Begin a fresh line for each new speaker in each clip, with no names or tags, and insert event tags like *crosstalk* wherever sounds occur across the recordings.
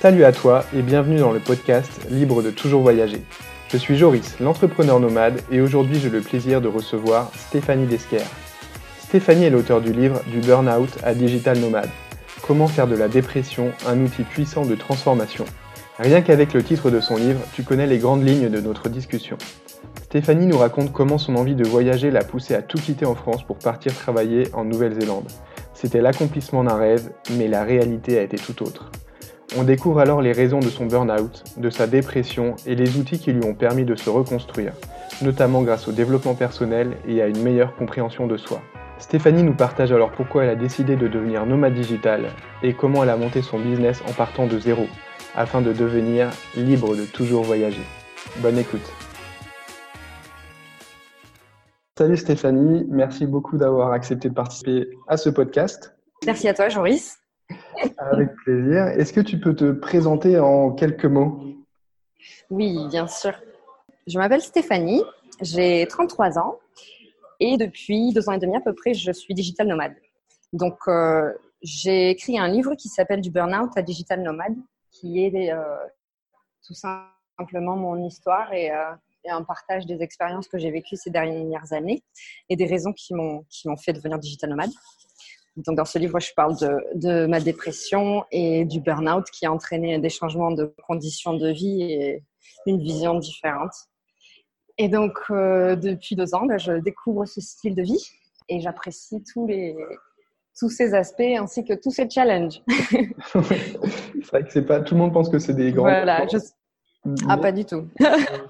Salut à toi et bienvenue dans le podcast Libre de toujours voyager. Je suis Joris, l'entrepreneur nomade, et aujourd'hui j'ai le plaisir de recevoir Stéphanie Desquer. Stéphanie est l'auteur du livre Du Burnout à Digital Nomade. Comment faire de la dépression un outil puissant de transformation. Rien qu'avec le titre de son livre, tu connais les grandes lignes de notre discussion. Stéphanie nous raconte comment son envie de voyager l'a poussée à tout quitter en France pour partir travailler en Nouvelle-Zélande. C'était l'accomplissement d'un rêve, mais la réalité a été tout autre. On découvre alors les raisons de son burn-out, de sa dépression et les outils qui lui ont permis de se reconstruire, notamment grâce au développement personnel et à une meilleure compréhension de soi. Stéphanie nous partage alors pourquoi elle a décidé de devenir nomade digital et comment elle a monté son business en partant de zéro, afin de devenir libre de toujours voyager. Bonne écoute. Salut Stéphanie, merci beaucoup d'avoir accepté de participer à ce podcast.
Merci à toi, Joris.
Avec plaisir. Est-ce que tu peux te présenter en quelques mots?
Oui, bien sûr. Je m'appelle Stéphanie, j'ai 33 ans et depuis deux ans et demi à peu près, je suis digital nomade. Donc, euh, j'ai écrit un livre qui s'appelle Du Burnout à Digital Nomade, qui est euh, tout simplement mon histoire et, euh, et, un partage des expériences que j'ai vécues ces dernières années et des raisons qui m'ont fait devenir digital nomade. Donc, dans ce livre, je parle de, de, ma dépression et du burn-out qui a entraîné des changements de conditions de vie et une vision différente. Et donc, euh, depuis deux ans, ben, je découvre ce style de vie et j'apprécie tous les tous ces aspects ainsi que tous ces challenges. *laughs*
c'est vrai que c'est pas tout le monde pense que c'est des grands.
Voilà, Ah, pas du tout.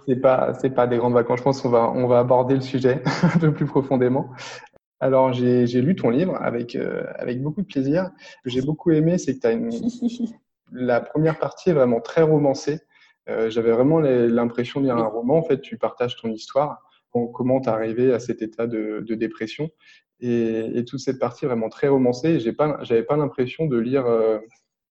c'est pas, c'est pas des grandes vacances. Je pense qu'on va, on va aborder le sujet *laughs* un peu plus profondément. Alors, j'ai lu ton livre avec, euh, avec beaucoup de plaisir. Ce que j'ai beaucoup aimé, c'est que tu as une... *laughs* la première partie est vraiment très romancée. Euh, J'avais vraiment l'impression de lire un roman. En fait, tu partages ton histoire, comment tu es arrivé à cet état de, de dépression. Et, et, toute cette partie est vraiment très romancée. J'avais pas, pas l'impression de lire euh,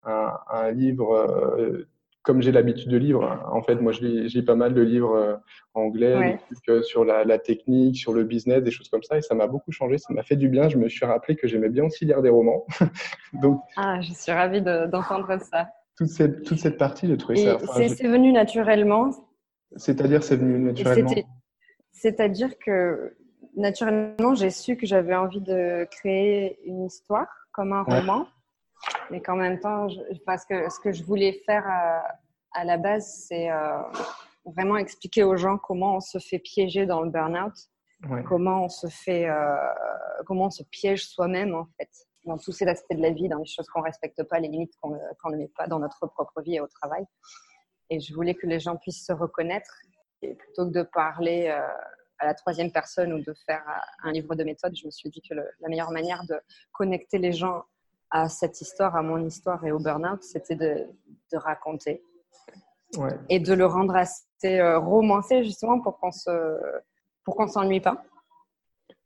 un, un, livre euh, comme j'ai l'habitude de lire, en fait, moi, je lis, pas mal de livres euh, anglais, euh, sur la, technique, sur le business, des choses comme ça, et ça m'a beaucoup changé, ça m'a fait du bien. Je me suis rappelé que j'aimais bien aussi lire des romans. *laughs*
Donc, ah, je suis ravie d'entendre ça.
Toute cette, toute cette partie, j'ai trouvé
ça. c'est venu naturellement?
C'est-à-dire, c'est venu naturellement.
C'est-à-dire que naturellement, j'ai su que j'avais envie de créer une histoire comme un roman mais qu'en même temps, parce que ce que je voulais faire à, la base, c'est euh, vraiment expliquer aux gens comment on se fait piéger dans le burn-out, comment on se fait, euh, comment on se piège soi-même en fait, dans tous ces aspects de la vie, dans les choses qu'on respecte pas, les limites qu'on ne met pas dans notre propre vie et au travail. Et je voulais que les gens puissent se reconnaître, et plutôt que de parler euh, à la troisième personne ou de faire un livre de méthode, je me suis dit que la meilleure manière de connecter les gens à cette histoire, à mon histoire et au burn-out, c'était de, de, raconter et de le rendre assez euh, romancé justement pour qu'on se pour qu'on s'ennuie pas.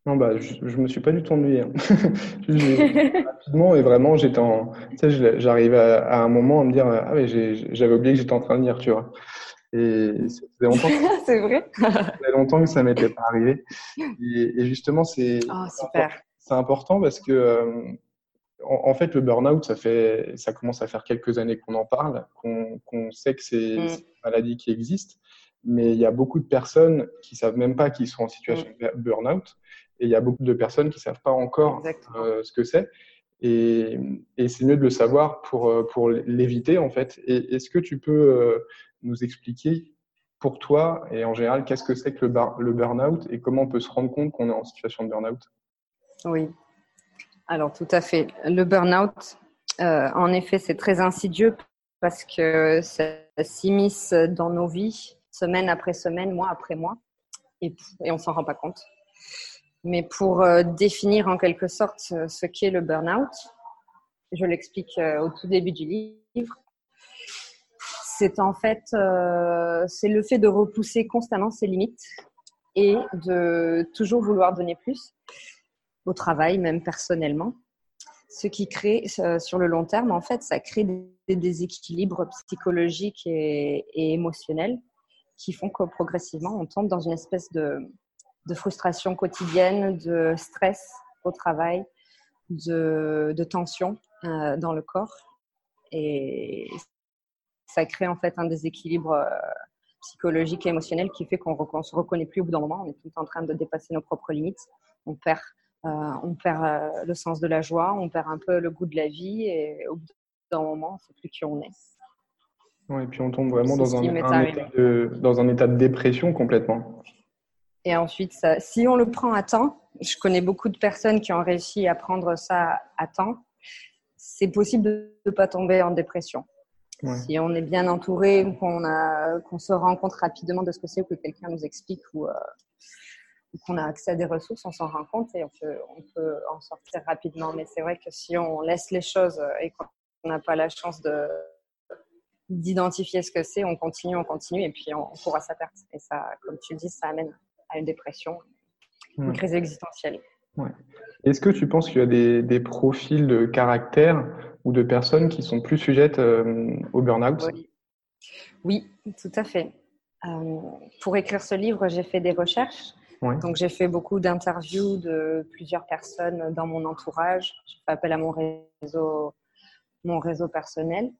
Non, bah, je, je me suis pas du tout ennuyé. Hein. *laughs* rapidement et vraiment, j'étais en, tu sais, j'arrivais à, un moment à me dire, ah mais j'avais oublié que j'étais en train de lire, tu vois. Et ça faisait longtemps. *laughs*
c'est vrai.
ça faisait longtemps que ça m'était pas arrivé. Et, justement, c'est.
Oh, super.
C'est important parce que euh, en, fait, le burn-out, ça, fait, ça commence à faire quelques années qu'on en parle, qu'on sait que c'est mm. une maladie qui existe, mais il y a beaucoup de personnes qui savent même pas qu'ils sont en situation mm. de burn-out, et il y a beaucoup de personnes qui savent pas encore euh, ce que c'est. Et, et c'est mieux de le savoir pour, euh, pour l'éviter, en fait. Est-ce que tu peux euh, nous expliquer pour toi, et en général, qu'est-ce que c'est que le, le burn-out et comment on peut se rendre compte qu'on est en situation de burn-out?
Oui, alors, tout à fait. Le burn-out, euh, en effet, c'est très insidieux parce que ça s'immisce dans nos vies, semaine après semaine, mois après mois, et, et on s'en rend pas compte. Mais pour euh, définir en quelque sorte ce qu'est le burn-out, je l'explique euh, au tout début du livre. C'est en fait, le fait de repousser constamment ses limites et de toujours vouloir donner plus au travail, même personnellement. Ce qui crée, sur le long terme, en fait, ça crée des déséquilibres psychologiques et, émotionnels qui font que progressivement, on tombe dans une espèce de, de frustration quotidienne, de stress au travail, de, de tension euh, dans le corps. Et ça crée en fait un déséquilibre euh, psychologique et émotionnel qui fait qu'on ne se reconnaît plus au bout d'un moment. On est tout en train de dépasser nos propres limites. On perd, on perd le sens de la joie, on perd un peu le goût de la vie et au bout d'un moment, on ne sait plus qui on est.
Ouais, et puis on tombe vraiment dans un, état de, dans un état de dépression complètement.
Et ensuite, ça, si on le prend à temps, je connais beaucoup de personnes qui ont réussi à prendre ça à temps, c'est possible de ne pas tomber en dépression. Si on est bien entouré, qu'on se rend compte rapidement de ce que c'est, ou que quelqu'un nous explique, ou, euh, qu'on a accès à des ressources, on s'en rend compte et on peut, on peut en sortir rapidement. Mais c'est vrai que si on laisse les choses et qu'on n'a pas la chance de, d'identifier ce que c'est, on continue, on continue, et puis on, court à sa perte. Et ça, comme tu le dis, ça amène à une dépression, une crise existentielle.
Est-ce que tu penses qu'il y a des, profils de caractère ou de personnes qui sont plus sujettes euh, au burn-out?
Oui. tout à fait. Euh, pour écrire ce livre, j'ai fait des recherches. Donc, j'ai fait beaucoup d'interviews de plusieurs personnes dans mon entourage. Je fais appel à mon réseau, mon réseau personnel.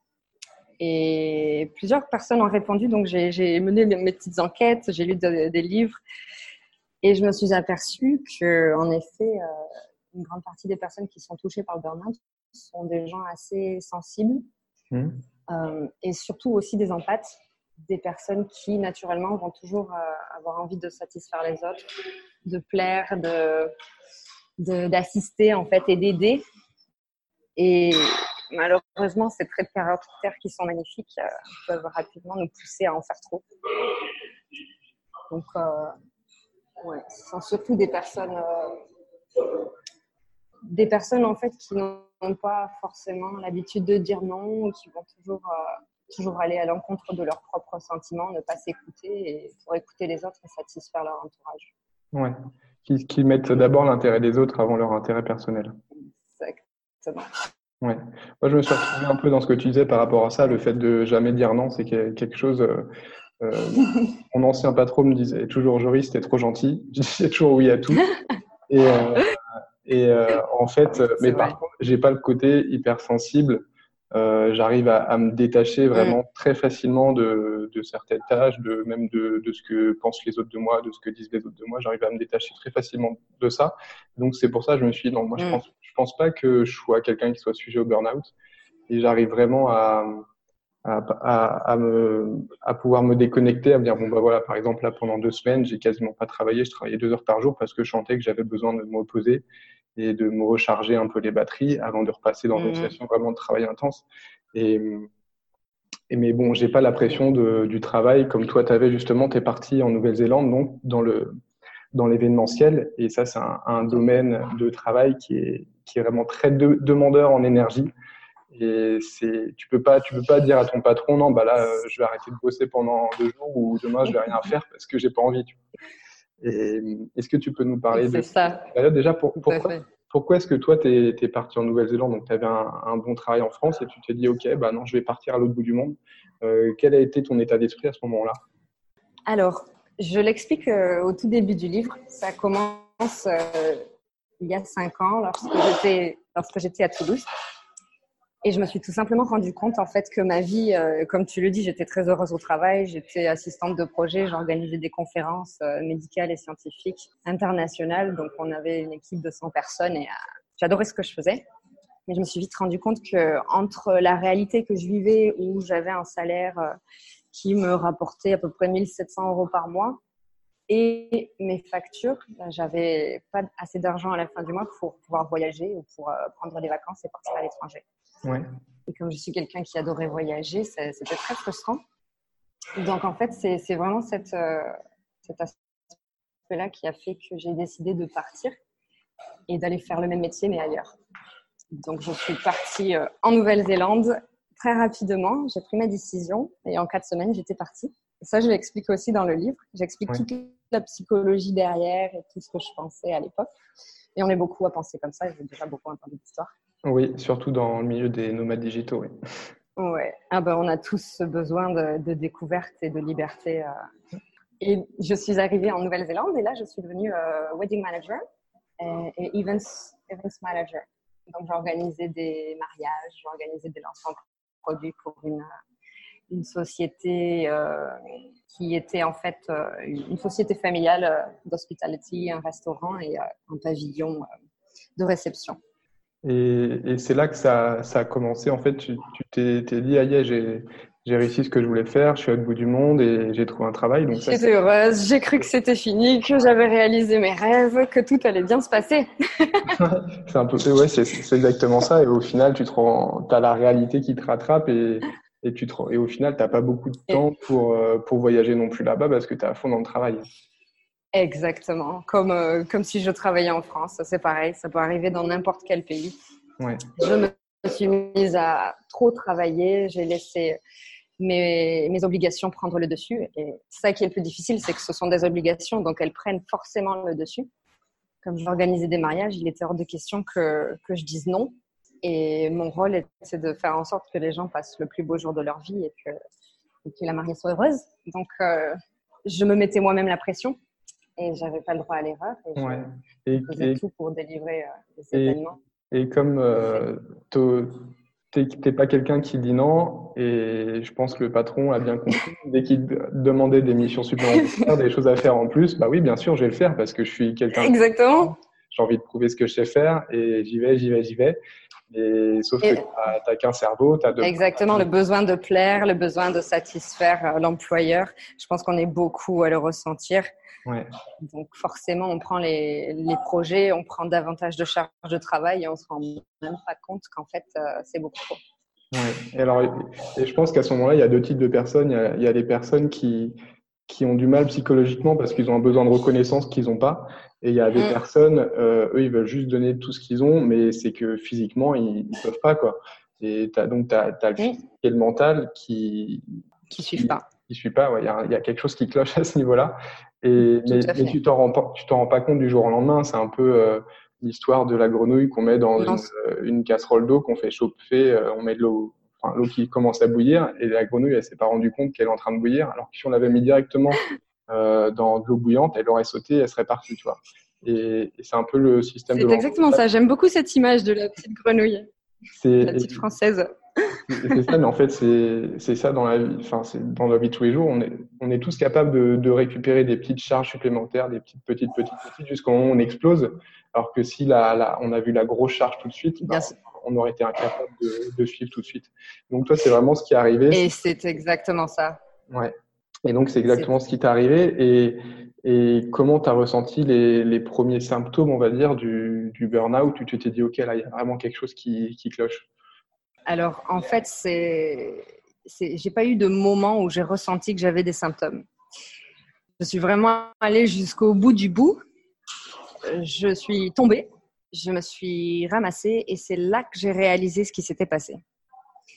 Et plusieurs personnes ont répondu, donc j'ai mené mes petites enquêtes, j'ai lu des livres et je me suis aperçue que, en effet, euh, une grande partie des personnes qui sont touchées par le burn-out sont des gens assez sensibles mmh. euh, et surtout aussi des empathes, des personnes qui naturellement vont toujours euh, avoir envie de satisfaire les autres, de plaire, de d'assister en fait et d'aider. Et malheureusement, ces traits de caractère qui sont magnifiques euh, peuvent rapidement nous pousser à en faire trop. Donc, euh, ouais, ce sont surtout des personnes, euh, des personnes en fait qui n'ont pas forcément l'habitude de dire non, ou qui vont toujours, toujours aller à l'encontre de leurs propres sentiments, ne pas s'écouter et pour écouter les autres et satisfaire leur entourage.
Ouais, qui, qui mettent d'abord l'intérêt des autres avant leur intérêt personnel.
Exactement.
Ouais. Moi, je me suis retrouvé un peu dans ce que tu disais par rapport à ça, le fait de jamais dire non, c'est quelque chose. Euh, euh mon ancien patron me disait toujours Joris, t'es trop gentil. *laughs* Je disais toujours oui à tout. Et, euh, et euh, en fait, *laughs* mais par contre, j'ai pas le côté hypersensible. Euh, J'arrive à, à, me détacher vraiment très facilement de, de, certaines tâches, de même de, de, ce que pensent les autres de moi, de ce que disent les autres de moi. J'arrive à me détacher très facilement de ça. Donc c'est pour ça que je me suis dit non, moi je pense je pense pas que je sois quelqu'un qui soit sujet au burn-out. Et j'arrive vraiment à, à, me, à pouvoir me déconnecter, à me dire, bon, bah voilà, par exemple, là, pendant deux semaines, j'ai quasiment pas travaillé, je travaillais deux heures par jour parce que je sentais que j'avais besoin de me reposer et de me recharger un peu les batteries avant de repasser dans une mmh. session vraiment de travail intense. Et, et mais bon, j'ai pas la pression de, du travail comme toi, tu avais justement, tu es parti en Nouvelle-Zélande, donc dans le, dans l'événementiel. Et ça, c'est un, domaine de travail qui est, qui est vraiment très demandeur en énergie. Et c'est, tu peux pas, tu peux pas dire à ton patron, non, bah là, je vais arrêter de bosser pendant deux jours ou demain, je vais rien *laughs* faire parce que j'ai pas envie. Est-ce que tu peux nous parler de
ça
Déjà, pour, pourquoi, pourquoi est-ce que toi, tu es, parti en Nouvelle-Zélande Donc, tu avais un, bon travail en France et tu t'es dit, OK, bah non, je vais partir à l'autre bout du monde. Euh, quel a été ton état d'esprit à ce moment-là?
Alors, je l'explique euh, au tout début du livre. Ça commence euh, il y a cinq ans, lorsque j'étais à Toulouse. Et je me suis tout simplement rendu compte, en fait, que ma vie, euh, comme tu le dis, j'étais très heureuse au travail. J'étais assistante de projet. J'organisais des conférences médicales et scientifiques internationales. Donc, on avait une équipe de 100 personnes et j'adorais ce que je faisais. Mais je me suis vite rendu compte que entre la réalité que je vivais, où j'avais un salaire qui me rapportait à peu près 1700 euros par mois. Et mes factures, ben, j'avais pas assez d'argent à la fin du mois pour pouvoir voyager ou pour euh, prendre des vacances et partir à l'étranger.
Ouais.
Et comme je suis quelqu'un qui adorait voyager, c'était très frustrant. Donc en fait, c'est vraiment cette, euh, cet aspect-là qui a fait que j'ai décidé de partir et d'aller faire le même métier mais ailleurs. Donc je suis partie euh, en Nouvelle-Zélande très rapidement, j'ai pris ma décision et en quatre semaines, j'étais partie. ça, je l'explique aussi dans le livre. J'explique toute la psychologie derrière et tout ce que je pensais à l'époque. Et on est beaucoup à penser comme ça. J'ai déjà beaucoup entendu d'histoires.
Oui, surtout dans le milieu des nomades digitaux. Oui.
Ouais. Ah ben, on a tous ce besoin de, découverte et de liberté. Euh. Et je suis arrivée en Nouvelle-Zélande et là, je suis devenue euh, wedding manager et, events, manager. Donc, j'ai organisé des mariages, j'ai organisé des lancements de produits pour une, une société euh, qui était en fait euh, une société familiale euh, d'hospitality, un restaurant et un pavillon de réception.
Et, et c'est là que ça, ça, a commencé. En fait, tu t'es dit, aïe, j'ai j'ai réussi ce que je voulais faire, je suis au bout du monde et j'ai trouvé un travail.
J'étais heureuse, j'ai cru que c'était fini, que j'avais réalisé mes rêves, que tout allait bien se passer. *laughs*
c'est un peu, ouais, c'est exactement ça. Et au final, tu te as la réalité qui te rattrape et, et, tu te, et au final, tu n'as pas beaucoup de temps pour, euh, pour voyager non plus là-bas parce que tu es à fond dans le travail.
Exactement, comme, euh, comme si je travaillais en France, c'est pareil, ça peut arriver dans n'importe quel pays.
Ouais.
Je me suis mise à trop travailler, j'ai laissé mes, mes, obligations prendre le dessus. Et ça qui est le plus difficile, c'est que ce sont des obligations, donc elles prennent forcément le dessus. Comme j'organisais des mariages, il était hors de question que, que je dise non. Et mon rôle, c'est de faire en sorte que les gens passent le plus beau jour de leur vie et que, que la mariée soit heureuse. Donc, euh, je me mettais moi-même la pression et j'avais pas le droit à l'erreur. Et
ouais.
je faisais tout pour délivrer euh, des événements.
Et comme euh, t'es pas quelqu'un qui dit non, et je pense que le patron a bien compris. *laughs* Dès qu'il demandait des missions supplémentaires, des choses à faire en plus, bah oui, bien sûr, je vais le faire parce que je suis quelqu'un.
Exactement.
J'ai envie de prouver ce que je sais faire et j'y vais, j'y vais, j'y vais. Et, sauf que tu n'as qu'un cerveau, tu as deux.
Exactement, le besoin de plaire, le besoin de satisfaire euh, l'employeur. Je pense qu'on est beaucoup à le ressentir.
Ouais.
Donc forcément, on prend les, les, projets, on prend davantage de charges de travail et on se rend même pas compte qu'en fait, euh, c'est beaucoup trop.
Ouais. Et alors, et je pense qu'à ce moment-là, il y a deux types de personnes. Il y a, il y a les personnes qui, qui ont du mal psychologiquement parce qu'ils ont un besoin de reconnaissance qu'ils n'ont pas. Et il y a des mm. personnes, euh, eux, ils veulent juste donner tout ce qu'ils ont, mais c'est que physiquement, ils ne peuvent pas. Quoi. Et as, donc, tu as, as, le physique et le mental qui
qui suivent pas.
Qui suivent pas, il y, a quelque chose qui cloche à ce niveau-là. Et, mais, mais, tu t'en rends, pas, tu t'en rends pas compte du jour au lendemain. C'est un peu euh, l'histoire de la grenouille qu'on met dans une, euh, une, casserole d'eau, qu'on fait chauffer, euh, on met de l'eau enfin, l'eau qui commence à bouillir et la grenouille elle s'est pas rendue compte qu'elle est en train de bouillir alors que si on l'avait mis directement *laughs* euh, dans de l'eau bouillante, elle aurait sauté, elle serait partie, tu vois. Et, et c'est un peu le système.
C'est exactement ça. J'aime beaucoup cette image de la petite grenouille. C'est la petite française.
C'est ça, mais en fait, c'est ça dans la vie. Enfin, c'est dans la vie de tous les jours. On est, on est tous capables de, de, récupérer des petites charges supplémentaires, des petites, petites, petites, petites, jusqu'au moment où on explose. Alors que si la, la, on a vu la grosse charge tout de suite, bah, on aurait été incapable de, de, suivre tout de suite. Donc toi, c'est vraiment ce qui est arrivé.
Et c'est exactement ça.
Ouais. Et donc, c'est exactement ce qui t'est arrivé. Et, et comment tu as ressenti les, les, premiers symptômes, on va dire, du, du burn-out où tu t'es dit, OK, là, il y a vraiment quelque chose qui, qui cloche?
Alors, en fait, c'est, j'ai pas eu de moment où j'ai ressenti que j'avais des symptômes. Je suis vraiment allée jusqu'au bout du bout. Je suis tombée, je me suis ramassée et c'est là que j'ai réalisé ce qui s'était passé.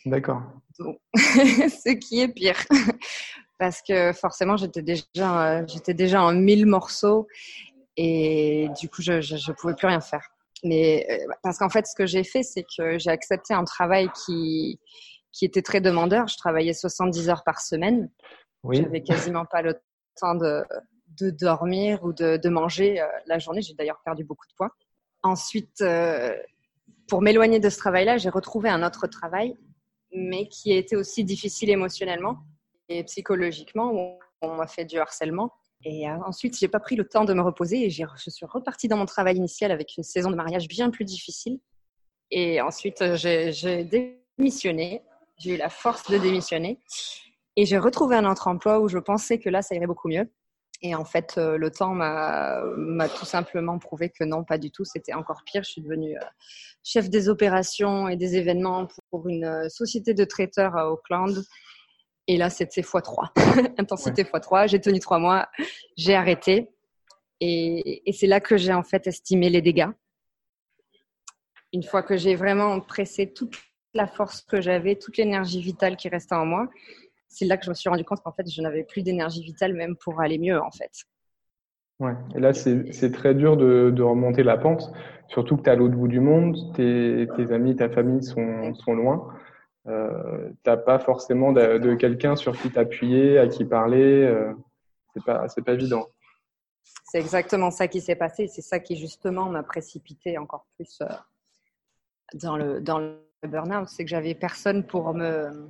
D'accord. *laughs*
ce qui est pire *laughs* parce que forcément j'étais déjà euh, j'étais déjà en mille morceaux et du coup je, je, pouvais plus rien faire. Mais euh, parce qu'en fait ce que j'ai fait c'est que j'ai accepté un travail qui qui était très demandeur. Je travaillais 70 heures par semaine.
Oui.
J'avais quasiment pas le temps de, de dormir ou de, de manger euh, la journée. J'ai d'ailleurs perdu beaucoup de poids. Ensuite, pour m'éloigner de ce travail-là, j'ai retrouvé un autre travail, mais qui a été aussi difficile émotionnellement et psychologiquement, on m'a fait du harcèlement. Et euh, ensuite, j'ai pas pris le temps de me reposer et je suis repartie dans mon travail initial avec une saison de mariage bien plus difficile. Et ensuite, euh, j'ai démissionné. J'ai eu la force de démissionner. Et j'ai retrouvé un autre emploi où je pensais que là, ça irait beaucoup mieux. Et en fait, euh, le temps m'a tout simplement prouvé que non, pas du tout. C'était encore pire. Je suis devenue chef des opérations et des événements pour une société de traiteurs à Auckland et là, c'était x3. *laughs* Intensité x3. J'ai tenu trois mois. J'ai arrêté. Et, et c'est là que j'ai en fait estimé les dégâts. Une fois que j'ai vraiment pressé toute la force que j'avais, toute l'énergie vitale qui restait en moi, c'est là que je me suis rendu compte qu'en fait, je n'avais plus d'énergie vitale même pour aller mieux, en fait.
Ouais. Et là, c'est très dur de, de, remonter la pente, surtout que tu es à l'autre bout du monde, tes, tes, amis, ta famille sont, sont loin. Euh, t'as pas forcément de, de quelqu'un sur qui t'appuyer, à qui parler. Euh, c'est pas, c'est pas évident.
C'est exactement ça qui s'est passé. C'est ça qui justement m'a précipité encore plus euh, dans le dans le burn-out. C'est que j'avais personne pour me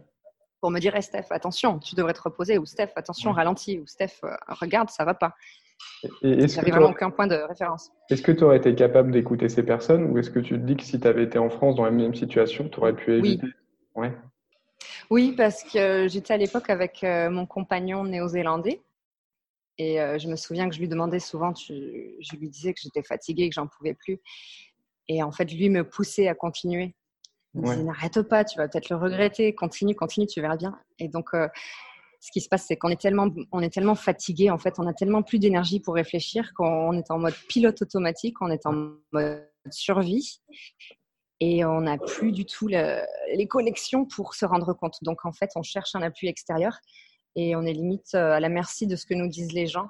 pour me dire hey, Steph, attention, tu devrais te reposer ou Steph, attention, ralentis ou Steph, euh, regarde, ça va pas. J'avais vraiment aucun point de référence.
Est-ce que tu aurais été capable d'écouter ces personnes ou est-ce que tu te dis que si tu avais été en France dans la même situation, tu aurais pu éviter
oui. Ouais. Oui, parce que j'étais à l'époque avec euh, mon compagnon néo-zélandais. Et euh, je me souviens que je lui demandais souvent, je lui disais que j'étais fatiguée, que j'en pouvais plus. Et en fait, lui me poussait à continuer. Il me disait, n'arrête pas, tu vas peut-être le regretter, continue, continue, tu verras bien. Et donc, euh, ce qui se passe, c'est qu'on est tellement, on est tellement fatigué, en fait, on a tellement plus d'énergie pour réfléchir qu'on est en mode pilote automatique, on est en mode survie et on n'a plus du tout les connexions pour se rendre compte. Donc en fait, on cherche un appui extérieur et on est limite euh, à la merci de ce que nous disent les gens.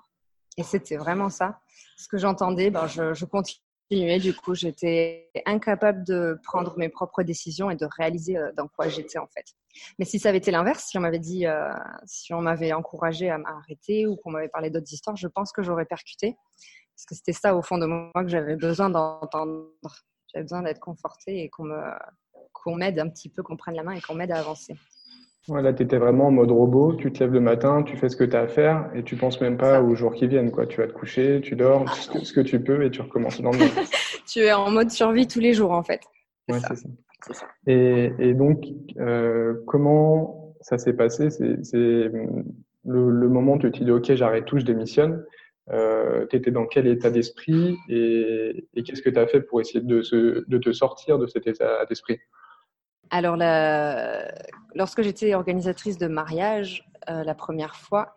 Et c'était vraiment ça. Ce que j'entendais, ben, je, continuais. Du coup, j'étais incapable de prendre mes propres décisions et de réaliser euh, dans quoi j'étais en fait. Mais si ça avait été l'inverse, si on m'avait dit, euh, si on m'avait encouragé à m'arrêter ou qu'on m'avait parlé d'autres histoires, je pense que j'aurais percuté. Parce que c'était ça au fond de moi que j'avais besoin d'entendre j'avais besoin d'être confortée et qu'on m'aide un petit peu, qu'on prenne la main et qu'on m'aide à avancer.
Voilà, tu étais vraiment en mode robot, tu te lèves le matin, tu fais ce que tu as à faire et tu penses même pas aux jours qui viennent. Quoi. Tu vas te coucher, tu dors, ce que, tu peux et tu recommences le *laughs* lendemain.
tu es en mode survie tous les jours en fait.
Ouais, c'est ça. Et, et, donc, euh, comment ça s'est passé? C'est le, le, moment où tu te dis ok, j'arrête tout, je démissionne. Euh, tu étais dans quel état d'esprit et, qu'est-ce que tu as fait pour essayer de, te sortir de cet état d'esprit?
Alors, lorsque j'étais organisatrice de mariage euh, la première fois,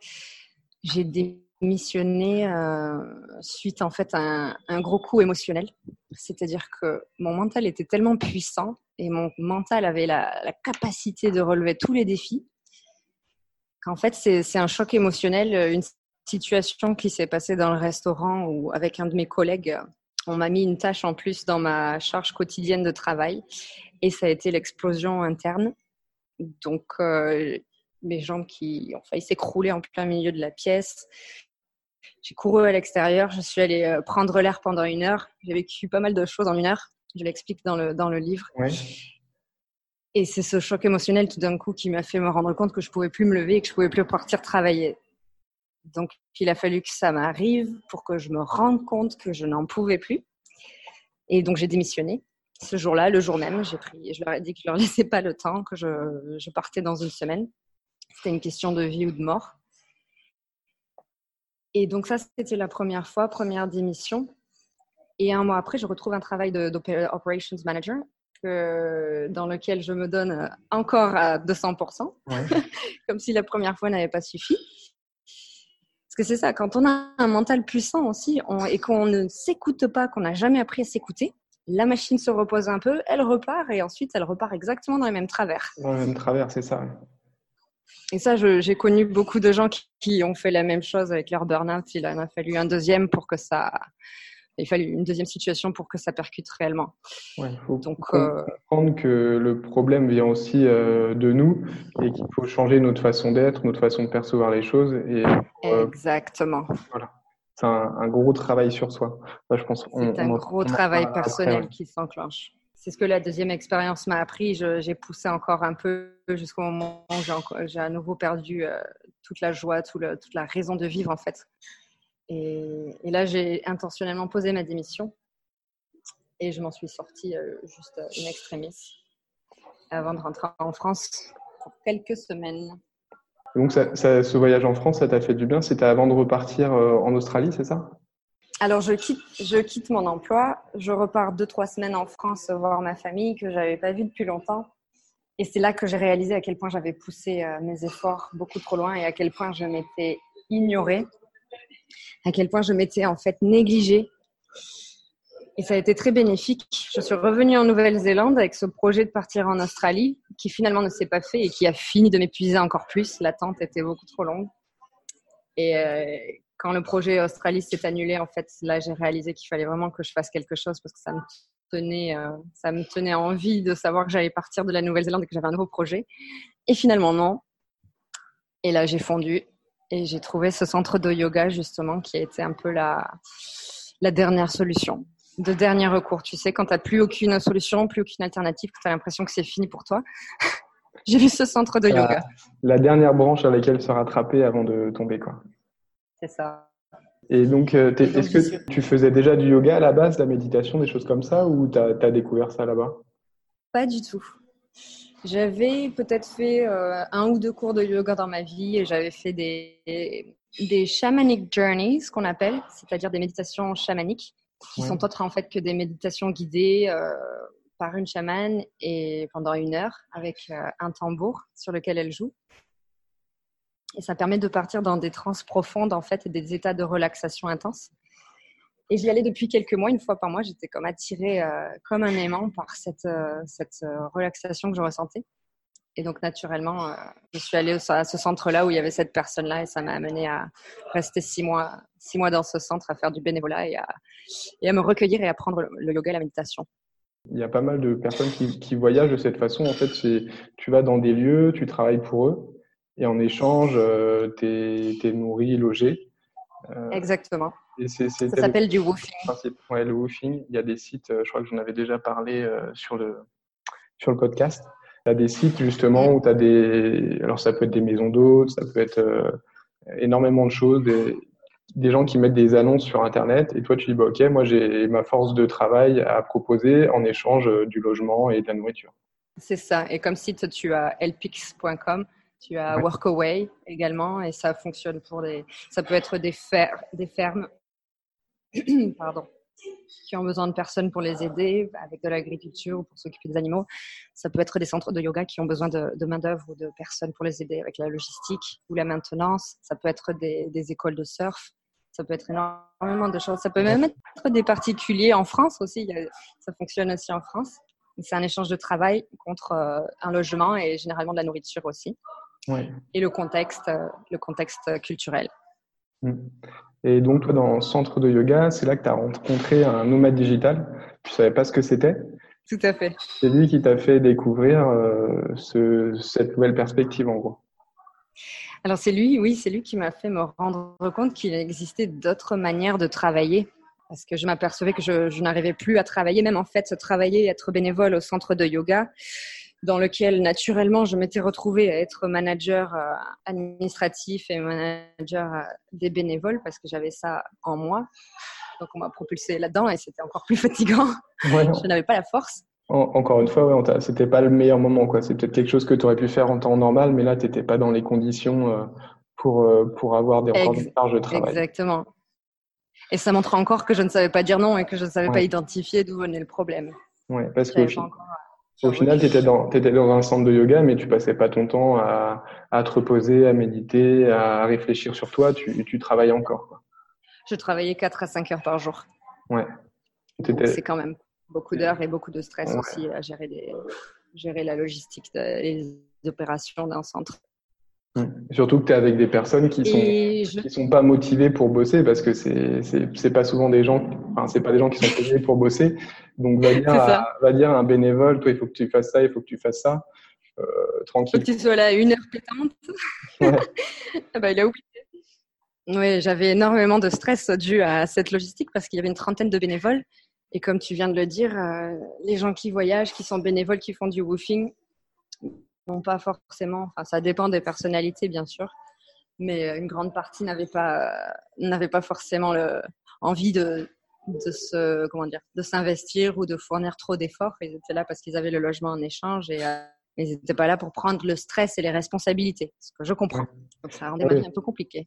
j'ai démissionné euh, suite en fait à un, gros coup émotionnel. C'est-à-dire que mon mental était tellement puissant et mon mental avait la, capacité de relever tous les défis qu'en fait c'est un choc émotionnel, situation qui s'est passée dans le restaurant où, avec un de mes collègues, on m'a mis une tâche en plus dans ma charge quotidienne de travail et ça a été l'explosion interne. Donc, euh, mes jambes qui ont failli s'écrouler en plein milieu de la pièce. J'ai couru à l'extérieur, je suis allée euh, prendre l'air pendant une heure. J'ai vécu pas mal de choses en une heure. Je l'explique dans le, dans le livre. Et c'est ce choc émotionnel tout d'un coup qui m'a fait me rendre compte que je pouvais plus me lever et que je pouvais plus partir travailler. Donc, il a fallu que ça m'arrive pour que je me rende compte que je n'en pouvais plus. Et donc, j'ai démissionné. Ce jour-là, le jour même, j'ai pris, je leur ai dit que je leur *laughs* laissais pas le temps, que je, je partais dans une semaine. C'était une question de vie ou de mort. Et donc, ça, c'était la première fois, première démission. Et un mois après, je retrouve un travail d'operations manager que, dans lequel je me donne encore à 200%, *laughs* comme si la première fois n'avait pas suffi. Parce que c'est ça, quand on a un mental puissant aussi et qu'on ne s'écoute pas, qu'on n'a jamais appris à s'écouter, la machine se repose un peu, elle repart et ensuite elle repart exactement dans les mêmes travers.
Dans les mêmes travers, c'est ça.
Et ça, j'ai connu beaucoup de gens qui, qui, ont fait la même chose avec leur burn-out. Il en a fallu un deuxième pour que ça, il fallait une deuxième situation pour que ça percute réellement.
Ouais, il faut Donc, euh, comprendre que le problème vient aussi euh, de nous et qu'il faut changer notre façon d'être, notre façon de percevoir les choses. Et,
euh, Exactement.
Voilà. C'est un, gros travail sur soi. je pense.
C'est un gros travail personnel qui s'enclenche. C'est ce que la deuxième expérience m'a appris. J'ai poussé encore un peu jusqu'au moment où j'ai à nouveau perdu toute la joie, toute la raison de vivre en fait. Et, là, j'ai intentionnellement posé ma démission et je m'en suis sortie euh, juste une extremis avant de rentrer en France pour quelques semaines.
Donc, ça, ce voyage en France, ça t'a fait du bien? C'était avant de repartir euh, en Australie, c'est ça?
Alors, je quitte, je quitte mon emploi. Je repars deux, trois semaines en France voir ma famille que je n'avais pas vue depuis longtemps. Et c'est là que j'ai réalisé à quel point j'avais poussé euh, mes efforts beaucoup trop loin et à quel point je m'étais ignorée à quel point je m'étais en fait négligée. Et ça a été très bénéfique. Je suis revenue en Nouvelle-Zélande avec ce projet de partir en Australie, qui finalement ne s'est pas fait et qui a fini de m'épuiser encore plus. L'attente était beaucoup trop longue. Et euh, quand le projet Australie s'est annulé, en fait, là, j'ai réalisé qu'il fallait vraiment que je fasse quelque chose parce que ça me tenait, euh, ça me tenait envie de savoir que j'allais partir de la Nouvelle-Zélande et que j'avais un nouveau projet. Et finalement, non. Et là, j'ai fondu Et j'ai trouvé ce centre de yoga, justement, qui a été un peu la, la dernière solution, de dernier recours. Tu sais, quand tu n'as plus aucune solution, plus aucune alternative, que tu as l'impression que c'est fini pour toi. *laughs* j'ai vu ce centre de yoga.
La dernière branche à laquelle se rattraper avant de tomber, quoi.
C'est ça.
Et donc, euh, est-ce que tu faisais déjà du yoga à la base, de la méditation, des choses comme ça, ou tu as, découvert ça là-bas?
Pas du tout. J'avais peut-être fait euh, un ou deux cours de yoga dans ma vie et j'avais fait des, des shamanic journeys, ce qu'on appelle, c'est-à-dire des méditations chamaniques, qui sont autres en fait que des méditations guidées euh, par une chamane et pendant une heure avec un tambour sur lequel elle joue. Et ça permet de partir dans des transes profondes, en fait, et des états de relaxation intense. Et j'y allais depuis quelques mois, une fois par mois. J'étais comme attirée euh, comme un aimant par cette, euh, cette euh, relaxation que je ressentais. Et donc, naturellement, je suis allée à ce centre-là où il y avait cette personne-là et ça m'a amené à rester six mois, six mois dans ce centre, à faire du bénévolat et à, et à me recueillir et à apprendre le yoga et la méditation.
Il y a pas mal de personnes qui, qui voyagent de cette façon. En fait, tu vas dans des lieux, tu travailles pour eux et en échange, tu es, nourri, logé.
Euh, ça s'appelle du woofing.
Ouais, le woofing. Il y a des sites, euh, je crois que j'en avais déjà parlé sur, le, sur le podcast. Il y a des sites justement où tu as des. Alors ça peut être des maisons d'hôtes, ça peut être énormément de choses, des, des, gens qui mettent des annonces sur Internet et toi tu dis bah, ok, moi j'ai ma force de travail à proposer en échange du logement et de la nourriture.
C'est ça. Et comme site, tu as lpix.com tu as Workaway également, et ça fonctionne pour des. Ça peut être des, des fermes *clears throat* pardon, qui ont besoin de personnes pour les aider avec de l'agriculture ou pour s'occuper des animaux. Ça peut être des centres de yoga qui ont besoin de, main-d'œuvre ou de personnes pour les aider avec la logistique ou la maintenance. Ça peut être des, des écoles de surf. Ça peut être énormément de choses. Ça peut même être des particuliers en France aussi. Ça fonctionne aussi en France. C'est un échange de travail contre euh, un logement et généralement de la nourriture aussi et le contexte, euh, le contexte culturel.
Et donc, toi, dans le centre de yoga, c'est là que tu as rencontré un nomade digital. Tu ne savais pas ce que c'était.
Tout à fait.
C'est lui qui t'a fait découvrir euh, ce, cette nouvelle perspective, en gros.
Alors, c'est lui, oui, c'est lui qui m'a fait me rendre compte qu'il existait d'autres manières de travailler. Parce que je m'apercevais que je, je n'arrivais plus à travailler, même en fait, travailler, être bénévole au centre de yoga dans lequel naturellement je m'étais retrouvée à être manager euh, administratif et manager euh, des bénévoles parce que j'avais ça en moi. Donc on m'a propulsé là-dedans et c'était encore plus *laughs* fatigant. je n'avais pas la force.
encore une fois, ouais, c'était pas le meilleur moment. Quoi. C'est peut-être quelque chose que tu aurais pu faire en temps normal, mais là, tu n'étais pas dans les conditions euh, pour, pour avoir des charges de travail.
Exactement. Et ça montre encore que je ne savais pas dire non et que je ne savais pas identifier d'où venait le problème.
Ouais, parce que au final, tu étais, dans, dans un centre de yoga, mais tu passais pas ton temps à, à te reposer, à méditer, à réfléchir sur toi. Tu, tu travaillais encore. Quoi.
Je travaillais 4 à 5 heures par jour.
Ouais.
C'est quand même beaucoup d'heures et beaucoup de stress aussi à gérer, des, gérer la logistique, les opérations d'un centre.
Surtout que tu es avec des personnes qui sont qui sont pas motivées pour bosser parce que c'est c'est pas souvent des gens enfin c'est pas des gens qui sont payés pour bosser donc va dire à, va dire à un bénévole toi il faut que tu fasses ça il faut que tu fasses ça euh, tranquille.
Faut que tu sois là une heure pétante. Ouais. *laughs* ah bah, il a oublié. Oui, j'avais énormément de stress dû à cette logistique parce qu'il y avait une trentaine de bénévoles et comme tu viens de le dire, euh, les gens qui voyagent, qui sont bénévoles, qui font du woofing, non pas forcément, enfin ça dépend des personnalités bien sûr, mais euh, une grande partie n'avait pas, n'avait pas forcément le, envie de, de se, comment dire, de s'investir ou de fournir trop d'efforts. Ils étaient là parce qu'ils avaient le logement en échange et euh, ils n'étaient pas là pour prendre le stress et les responsabilités, ce que je comprends. Donc ça rendait ma vie un peu compliqué.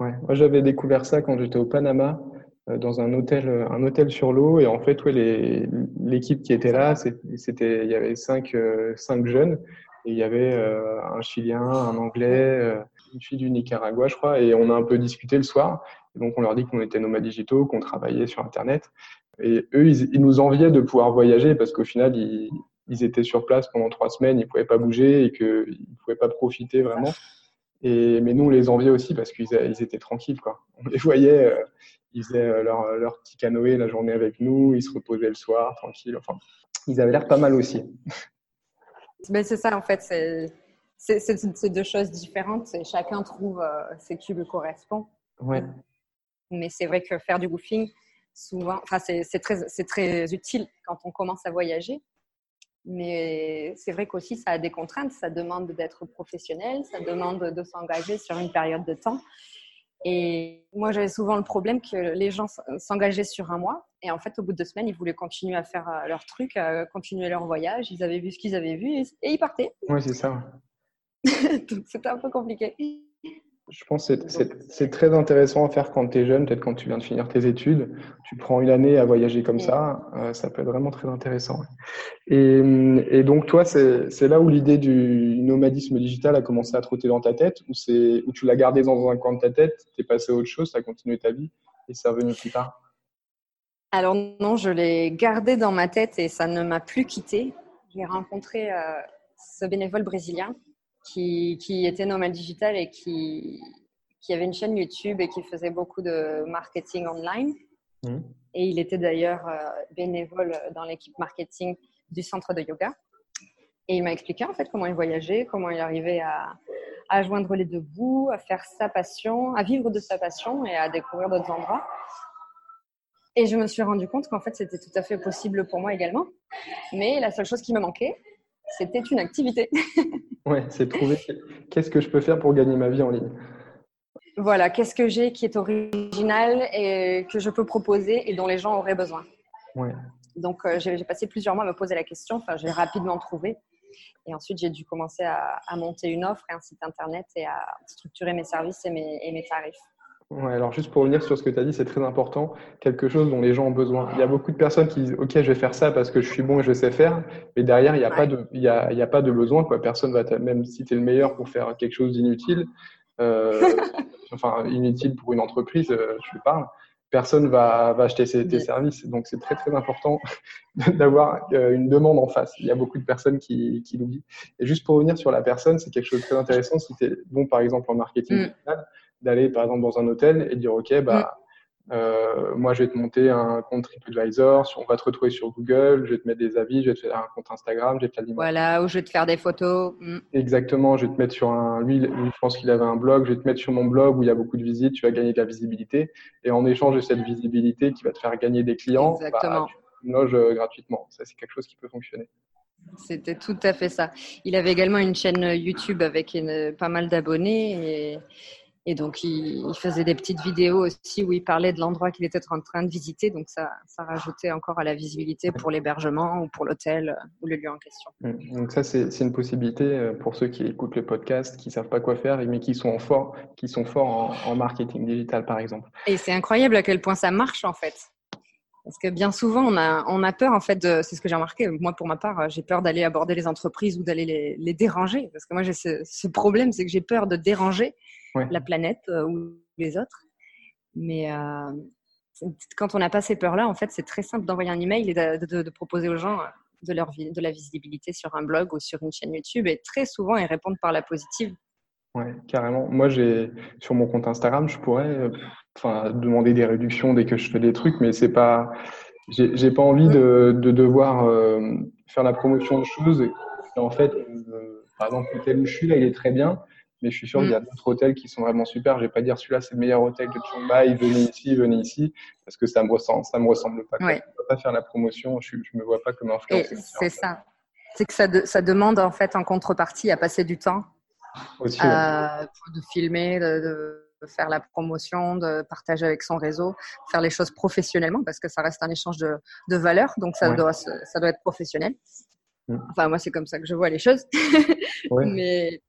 Ouais. Moi j'avais découvert ça quand j'étais au Panama euh, dans un hôtel, un hôtel sur l'eau. Et en fait, ouais, l'équipe qui était là, c'était, il y avait cinq, cinq jeunes et il y avait euh, un Chilien, un Anglais, euh, une fille du Nicaragua, je crois. Et on a un peu discuté le soir. Et donc, on leur dit qu'on était nomades digitaux, qu'on travaillait sur Internet. Et eux, ils, nous enviaient de pouvoir voyager parce qu'au final, ils, étaient sur place pendant trois semaines, ils ne pouvaient pas bouger et qu'ils ne pouvaient pas profiter vraiment. Et, mais nous, on les enviait aussi parce qu'ils ils étaient tranquilles. Quoi. On les voyait, euh, ils faisaient leur, leur petit canoë la journée avec nous, ils se reposaient le soir, tranquille. Enfin, ils avaient l'air pas mal aussi.
Mais c'est ça, en fait. c'est deux choses différentes et chacun trouve euh, ce qui lui correspond.
Ouais.
Mais c'est vrai que faire du woofing, souvent, enfin, c'est très, très utile quand on commence à voyager. Mais c'est vrai qu'aussi, ça a des contraintes. Ça demande d'être professionnel, ça demande de s'engager sur une période de temps. Et moi, j'avais souvent le problème que les gens s'engageaient sur un mois. Et en fait, au bout de deux semaines, ils voulaient continuer à faire euh, leur truc, à continuer leur voyage. Ils avaient vu ce qu'ils avaient vu et, ils partaient.
Oui, c'est ça. *laughs*
Donc, c'était un peu compliqué.
Je pense que c'est très intéressant à faire quand tu es jeune, peut-être quand tu viens de finir tes études. Tu prends une année à voyager comme ça, euh, ça peut être vraiment très intéressant. Et, et donc, toi, c'est là où l'idée du nomadisme digital a commencé à trotter dans ta tête, ou où tu l'as gardé dans un coin de ta tête, tu es passé à autre chose, tu as continué ta vie et c'est revenu plus tard?
Alors, non, je l'ai gardé dans ma tête et ça ne m'a plus quitté. J'ai rencontré euh, ce bénévole brésilien qui, qui, était nomade digital et qui, qui avait une chaîne YouTube et qui faisait beaucoup de marketing online. Mmh. Et il était d'ailleurs euh, bénévole dans l'équipe marketing du centre de yoga. Et il m'a expliqué en fait comment il voyageait, comment il arrivait à, à joindre les deux bouts, à faire sa passion, à vivre de sa passion et à découvrir d'autres endroits. Et je me suis rendu compte qu'en fait c'était tout à fait possible pour moi également. Mais la seule chose qui me manquait, c'était une activité. *laughs*
ouais, c'est trouver qu'est-ce que je peux faire pour gagner ma vie en ligne.
Voilà, qu'est-ce que j'ai qui est original et que je peux proposer et dont les gens auraient besoin.
Ouais.
Donc, euh, j'ai passé plusieurs mois à me poser la question. Enfin, j'ai rapidement trouvé. Et ensuite, j'ai dû commencer à, monter une offre et un site internet et à structurer mes services et mes, et mes tarifs.
Ouais, alors juste pour revenir sur ce que tu as dit, c'est très important, quelque chose dont les gens ont besoin. Il y a beaucoup de personnes qui disent OK, je vais faire ça parce que je suis bon et je sais faire, mais derrière, il n'y a, pas de, il y a, il y a pas de besoin. Quoi. Personne va, même si tu es le meilleur pour faire quelque chose d'inutile, euh, *laughs* enfin inutile pour une entreprise, euh, je parle, personne va, va acheter tes services. Donc c'est très très important *laughs* d'avoir euh, une demande en face. Il y a beaucoup de personnes qui, qui l'oublient. Et juste pour revenir sur la personne, c'est quelque chose de très intéressant. Si tu es bon par exemple en marketing mm. digital, d'aller par exemple dans un hôtel et dire ok bah euh, moi je vais te monter un compte TripAdvisor, on va te retrouver sur Google, je vais te mettre des avis, je vais te faire un compte Instagram, je vais te faire
Voilà, ou je vais te faire des photos.
Mm. Exactement, je vais te mettre sur un lui, je pense qu'il avait un blog, je vais te mettre sur mon blog où il y a beaucoup de visites, tu vas gagner de la visibilité et en échange de cette visibilité qui va te faire gagner des clients,
bah,
tu loges euh, gratuitement. Ça c'est quelque chose qui peut fonctionner.
C'était tout à fait ça. Il avait également une chaîne YouTube avec pas mal d'abonnés et et donc, il, faisait des petites vidéos aussi où il parlait de l'endroit qu'il était en train de visiter. Donc, ça, ça rajoutait encore à la visibilité pour l'hébergement ou pour l'hôtel euh, ou le lieu en question.
Mmh. Donc, ça, c'est une possibilité euh, pour ceux qui écoutent le podcast, qui ne savent pas quoi faire, mais qui sont forts, qui sont forts en, marketing digital, par exemple.
Et c'est incroyable à quel point ça marche, en fait. Parce que bien souvent, on a, on a peur, en fait, c'est ce que j'ai remarqué. Moi, pour ma part, j'ai peur d'aller aborder les entreprises ou d'aller les, les, déranger. Parce que moi, j'ai ce, ce problème, c'est que j'ai peur de déranger la planète euh, ou les autres. Mais euh, quand on n'a pas ces peurs-là, en fait, c'est très simple d'envoyer un email et de, proposer aux gens euh, de, leur, de la visibilité sur un blog ou sur une chaîne YouTube. Et très souvent, ils répondent par la positive.
Ouais, carrément. Moi, j'ai sur mon compte Instagram, je pourrais enfin, demander des réductions dès que je fais des trucs, mais c'est pas. J'ai pas envie de, de devoir faire la promotion de choses. Et en fait, par exemple, l'hôtel où je suis là, il est très bien, mais je suis sûr qu'il y a mm. d'autres hôtels qui sont vraiment super. Je vais pas dire celui-là c'est le meilleur hôtel de Chiang Mai, venez ici, venez ici, parce que ça me ressemble, ça me ressemble pas. Je ne peux pas faire la promotion, je, ne me vois pas comme influenceur.
C'est ça. C'est que ça, ça, demande en fait en contrepartie à passer du temps,
Aussi,
de filmer, de, faire la promotion, de partager avec son réseau, faire les choses professionnellement parce que ça reste un échange de, de valeurs, donc ça, doit, ça doit être professionnel. Mm. Enfin, moi, c'est comme ça que je vois les choses. *laughs* Mais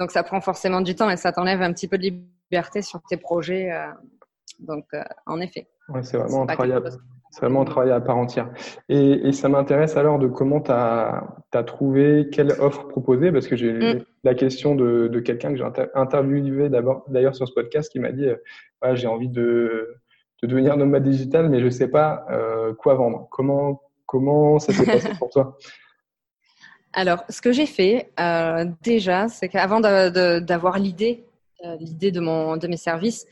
donc ça prend forcément du temps et ça t'enlève un petit peu de liberté sur tes projets. Euh, donc euh, en effet.
Ouais, c'est vraiment, un travail à, vraiment un travail à part entière. Et, ça m'intéresse alors de comment tu as, trouvé, quelle offre proposer, parce que j'ai mm. la question de, quelqu'un que j'ai interviewé d'ailleurs sur ce podcast qui m'a dit euh, j'ai envie de, devenir nomade digital, mais je ne sais pas quoi vendre. Comment, comment ça s'est passé pour toi?
Alors, ce que j'ai fait euh, déjà, c'est qu'avant d'avoir l'idée, euh, l'idée de, mon, de mes services,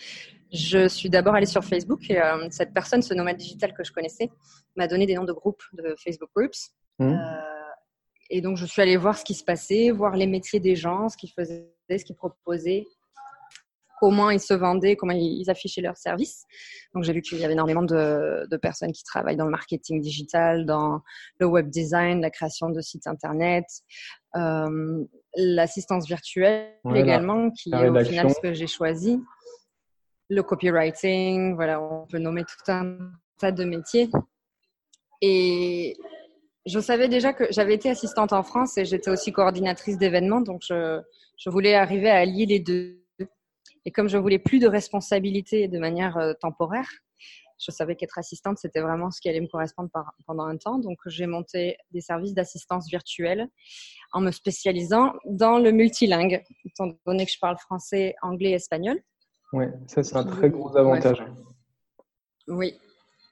je suis d'abord allée sur Facebook et euh, cette personne, ce nomade digital que je connaissais, m'a donné des noms de groupes, de Facebook Groups. Mmh. et donc, je suis allée voir ce qui se passait, voir les métiers des gens, ce qu'ils faisaient, ce qu'ils proposaient, comment ils se vendaient, comment ils affichaient leurs services. Donc, j'ai vu qu'il y avait énormément de, de, personnes qui travaillent dans le marketing digital, dans le web design, la création de sites internet, euh, l'assistance virtuelle également, qui est au final ce que j'ai choisi, le copywriting, voilà, on peut nommer tout un tas de métiers. Et je savais déjà que j'avais été assistante en France et j'étais aussi coordinatrice d'événements, donc je, je, voulais arriver à allier les deux. Et comme je voulais plus de responsabilités de manière euh, temporaire, je savais qu'être assistante, c'était vraiment ce qui allait me correspondre pendant un temps. Donc, j'ai monté des services d'assistance virtuelle en me spécialisant dans le multilingue, étant donné que je parle français, anglais espagnol.
Oui, ça, c'est un très gros avantage.
Oui,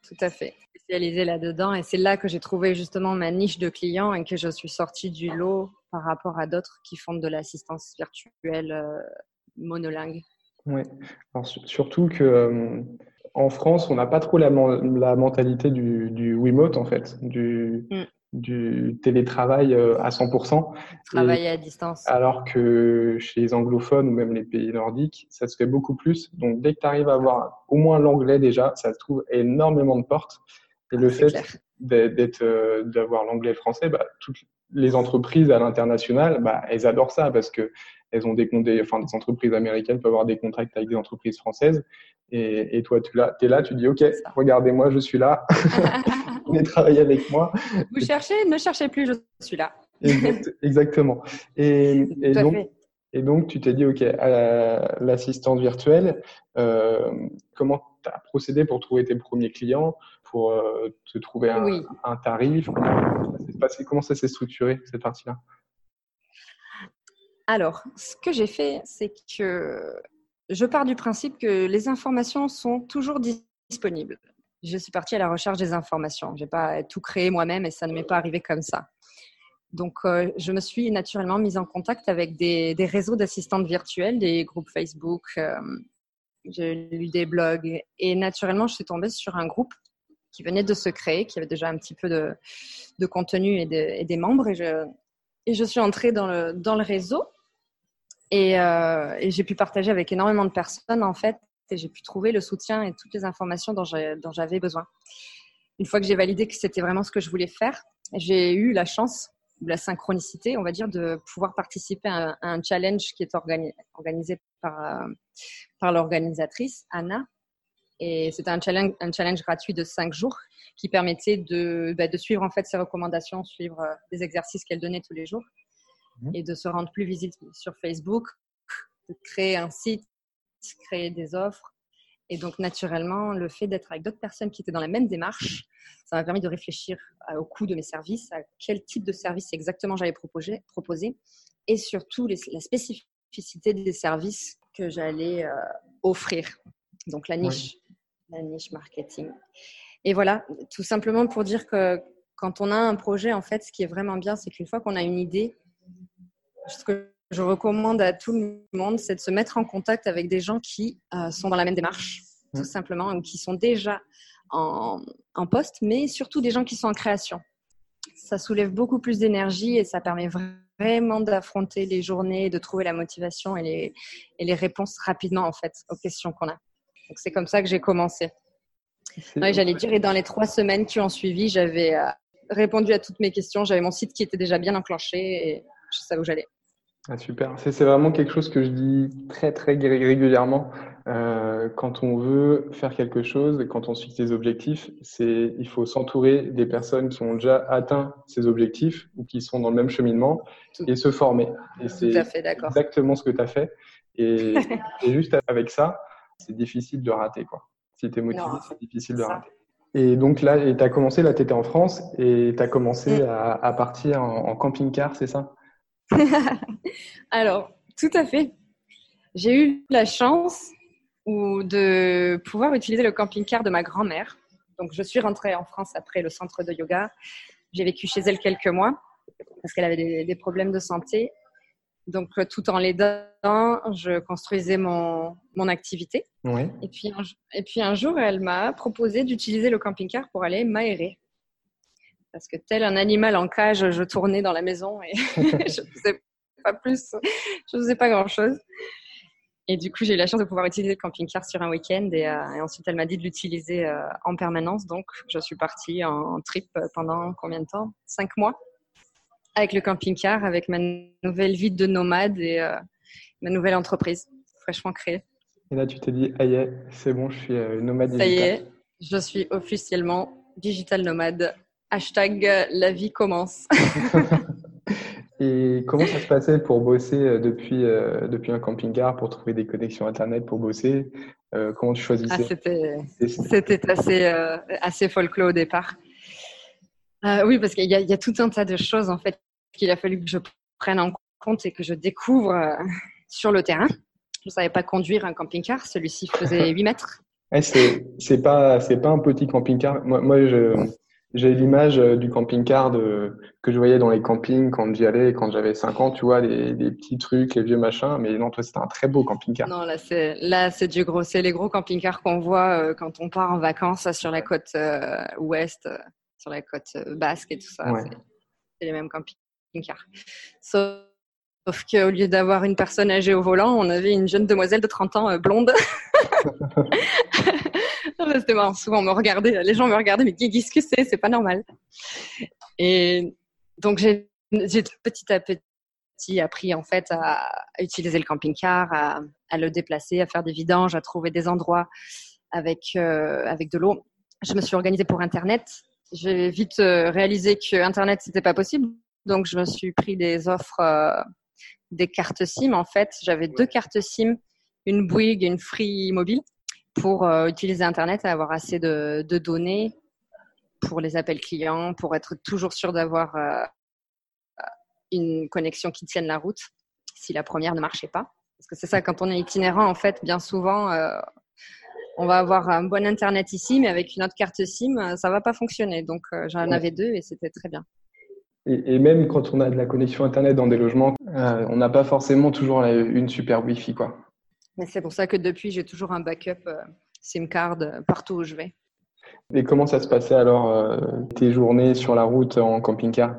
tout à fait. Spécialisée là-dedans. Et c'est là que j'ai trouvé justement ma niche de clients et que je suis sortie du lot par rapport à d'autres qui font de l'assistance virtuelle euh, monolingue.
Oui, surtout que euh, en France, on n'a pas trop la, la mentalité du, du, remote en fait, du, mm du télétravail euh, à 100%.
Travailler à distance.
Alors que chez les anglophones ou même les pays nordiques, ça se fait beaucoup plus. Donc dès que tu arrives à avoir au moins l'anglais déjà, ça te trouve énormément de portes. Et le fait d'être, euh, d'avoir l'anglais et le français, bah, toutes les entreprises à l'international, bah, elles adorent ça parce que elles ont des, des, enfin, des entreprises américaines peuvent avoir des contrats avec des entreprises françaises. Et, et toi, tu es là, tu dis, OK, regardez-moi, je suis là. *laughs* *laughs* Venez travailler avec moi.
Vous cherchez, ne cherchez plus, je suis là.
Exactement. Et, *laughs* et donc, et donc, tu t'es dit, OK, l'assistante virtuelle, euh, comment tu as procédé pour trouver tes premiers clients, pour euh, te trouver un, un tarif Comment ça s'est structuré, cette partie-là?
Alors, ce que j'ai fait, c'est que je pars du principe que les informations sont toujours disponibles. Je suis partie à la recherche des informations. Je n'ai pas tout créé moi-même et ça ne m'est pas arrivé comme ça. Donc, euh, je me suis naturellement mise en contact avec des, réseaux d'assistantes virtuelles, des groupes Facebook, euh, j'ai lu des blogs et naturellement, je suis tombée sur un groupe qui venait de se créer, qui avait déjà un petit peu de, contenu et, des membres et je, suis entrée dans le réseau euh, et, j'ai pu partager avec énormément de personnes, en fait, et j'ai pu trouver le soutien et toutes les informations dont j'avais besoin. Une fois que j'ai validé que c'était vraiment ce que je voulais faire, j'ai eu la chance, la synchronicité, on va dire, de pouvoir participer à un, challenge qui est organisé par, euh, par l'organisatrice, Anna. Et c'était un challenge, un challenge gratuit de cinq jours qui permettait de, bah, de suivre en fait ses recommandations, suivre euh, des exercices qu'elle donnait tous les jours. Mhm. et de se rendre plus visible sur Facebook, de créer un site, créer des offres. Et donc, naturellement, le fait d'être avec d'autres personnes qui étaient dans la même démarche, ça m'a permis de réfléchir au coût de mes services, à quel type de service exactement j'allais proposer, proposer, et surtout la spécificité des services que j'allais euh, offrir. Donc, la niche, la niche marketing. Et voilà, tout simplement pour dire que quand on a un projet, en fait, ce qui est vraiment bien, c'est qu'une fois qu'on a une idée, ce que je recommande à tout le monde, c'est de se mettre en contact avec des gens qui euh, sont dans la même démarche, tout mmh. simplement, ou qui sont déjà en, poste, mais surtout des gens qui sont en création. Ça soulève beaucoup plus d'énergie et ça permet vraiment d'affronter les journées, de trouver la motivation et les, et les réponses rapidement, en fait, aux questions qu'on a. Donc, c'est comme ça que j'ai commencé. J'allais dire, et dans les trois semaines qui ont suivi, j'avais euh, répondu à toutes mes questions. J'avais mon site qui était déjà bien enclenché et je savais où j'allais.
Ah, super. C'est vraiment quelque chose que je dis très, très régulièrement. Euh, quand on veut faire quelque chose et quand on suit ses objectifs, c'est il faut s'entourer des personnes qui ont déjà atteint ces objectifs ou qui sont dans le même cheminement et se former. Et c'est exactement ce que tu as fait. *laughs* Et, juste avec ça, c'est difficile de rater. Quoi. Si tu es motivé, c'est difficile de rater. Et donc là, tu as commencé, là, tu étais en France et tu as commencé mm. à, partir en camping-car, c'est ça? *laughs*
Alors, tout à fait. J'ai eu la chance de pouvoir utiliser le camping-car de ma grand-mère. Donc, je suis rentrée en France après le centre de yoga. J'ai vécu chez elle quelques mois parce qu'elle avait des, problèmes de santé. Donc, tout en l'aidant, je construisais mon, mon activité. Et, puis un, et puis un jour, elle m'a proposé d'utiliser le camping-car pour aller m'aérer. Parce que tel un animal en cage, je tournais dans la maison et *laughs* *laughs* je faisais pas plus, je faisais pas grand chose. Et du coup, j'ai eu la chance de pouvoir utiliser le camping-car sur un week-end et, euh, ensuite elle m'a dit de l'utiliser euh, en permanence. Donc, je suis partie en, trip pendant combien de temps? Cinq mois avec le camping-car, avec ma nouvelle vie de nomade et euh, ma nouvelle entreprise fraîchement créée.
Et là, tu t'es dit, aïe, c'est bon, je suis nomade
digital. Ça y est, je suis officiellement digital nomade. Hashtag la vie commence. *laughs*
Et comment ça se passait pour bosser euh, depuis, euh, depuis un camping-car, pour trouver des connexions Internet pour bosser euh, Comment tu choisissais?
Ah, C'était assez, assez folklore au départ. oui, parce qu'il y, y, a tout un tas de choses en fait qu'il a fallu que je prenne en compte et que je découvre sur le terrain. Je ne savais pas conduire un camping-car, celui-ci faisait 8 mètres.
Ouais, c'est pas, pas un petit camping-car. Moi, moi je, j'ai l'image euh, du camping-car que je voyais dans les campings quand j'y allais, quand j'avais 5 ans, tu vois, les, petits trucs, les vieux machins. Mais non, toi, c'était un très beau camping-car.
Non, là, c'est, là, c'est du gros. C'est les gros camping-cars qu'on voit euh, quand on part en vacances sur la côte euh, ouest, sur la côte basque et tout ça. C'est, les mêmes camping-cars. Sauf, sauf qu'au lieu d'avoir une personne âgée au volant, on avait une jeune demoiselle de 30 ans blonde. *laughs* *laughs* *laughs* C'était marrant. Souvent, on me regardait, les gens me regardaient, mais qu'est-ce que c'est C'est pas normal. Et donc, j'ai petit à petit appris en fait à, utiliser le camping-car, à, le déplacer, à faire des vidanges, à trouver des endroits avec, euh, avec de l'eau. Je me suis organisée pour Internet. J'ai vite euh, réalisé que Internet, c'était pas possible. Donc, je me suis pris des offres, euh, des cartes SIM. En fait, j'avais deux cartes SIM, une Bouygues et une Free Mobile pour euh, utiliser Internet et avoir assez de, données pour les appels clients, pour être toujours sûr d'avoir euh, une connexion qui tienne la route si la première ne marchait pas. Parce que c'est ça, quand on est itinérant, en fait, bien souvent, euh, on va avoir un bon Internet ici, mais avec une autre carte SIM, ça va pas fonctionner. Donc, j'en avais deux et c'était très bien.
Et, même quand on a de la connexion Internet dans des logements, on n'a pas forcément toujours une super Wi-Fi, quoi.
Mais c'est pour ça que depuis, j'ai toujours un backup euh, SIM card euh, partout où je vais.
Et comment ça se passait alors euh, tes journées sur la route en camping-car?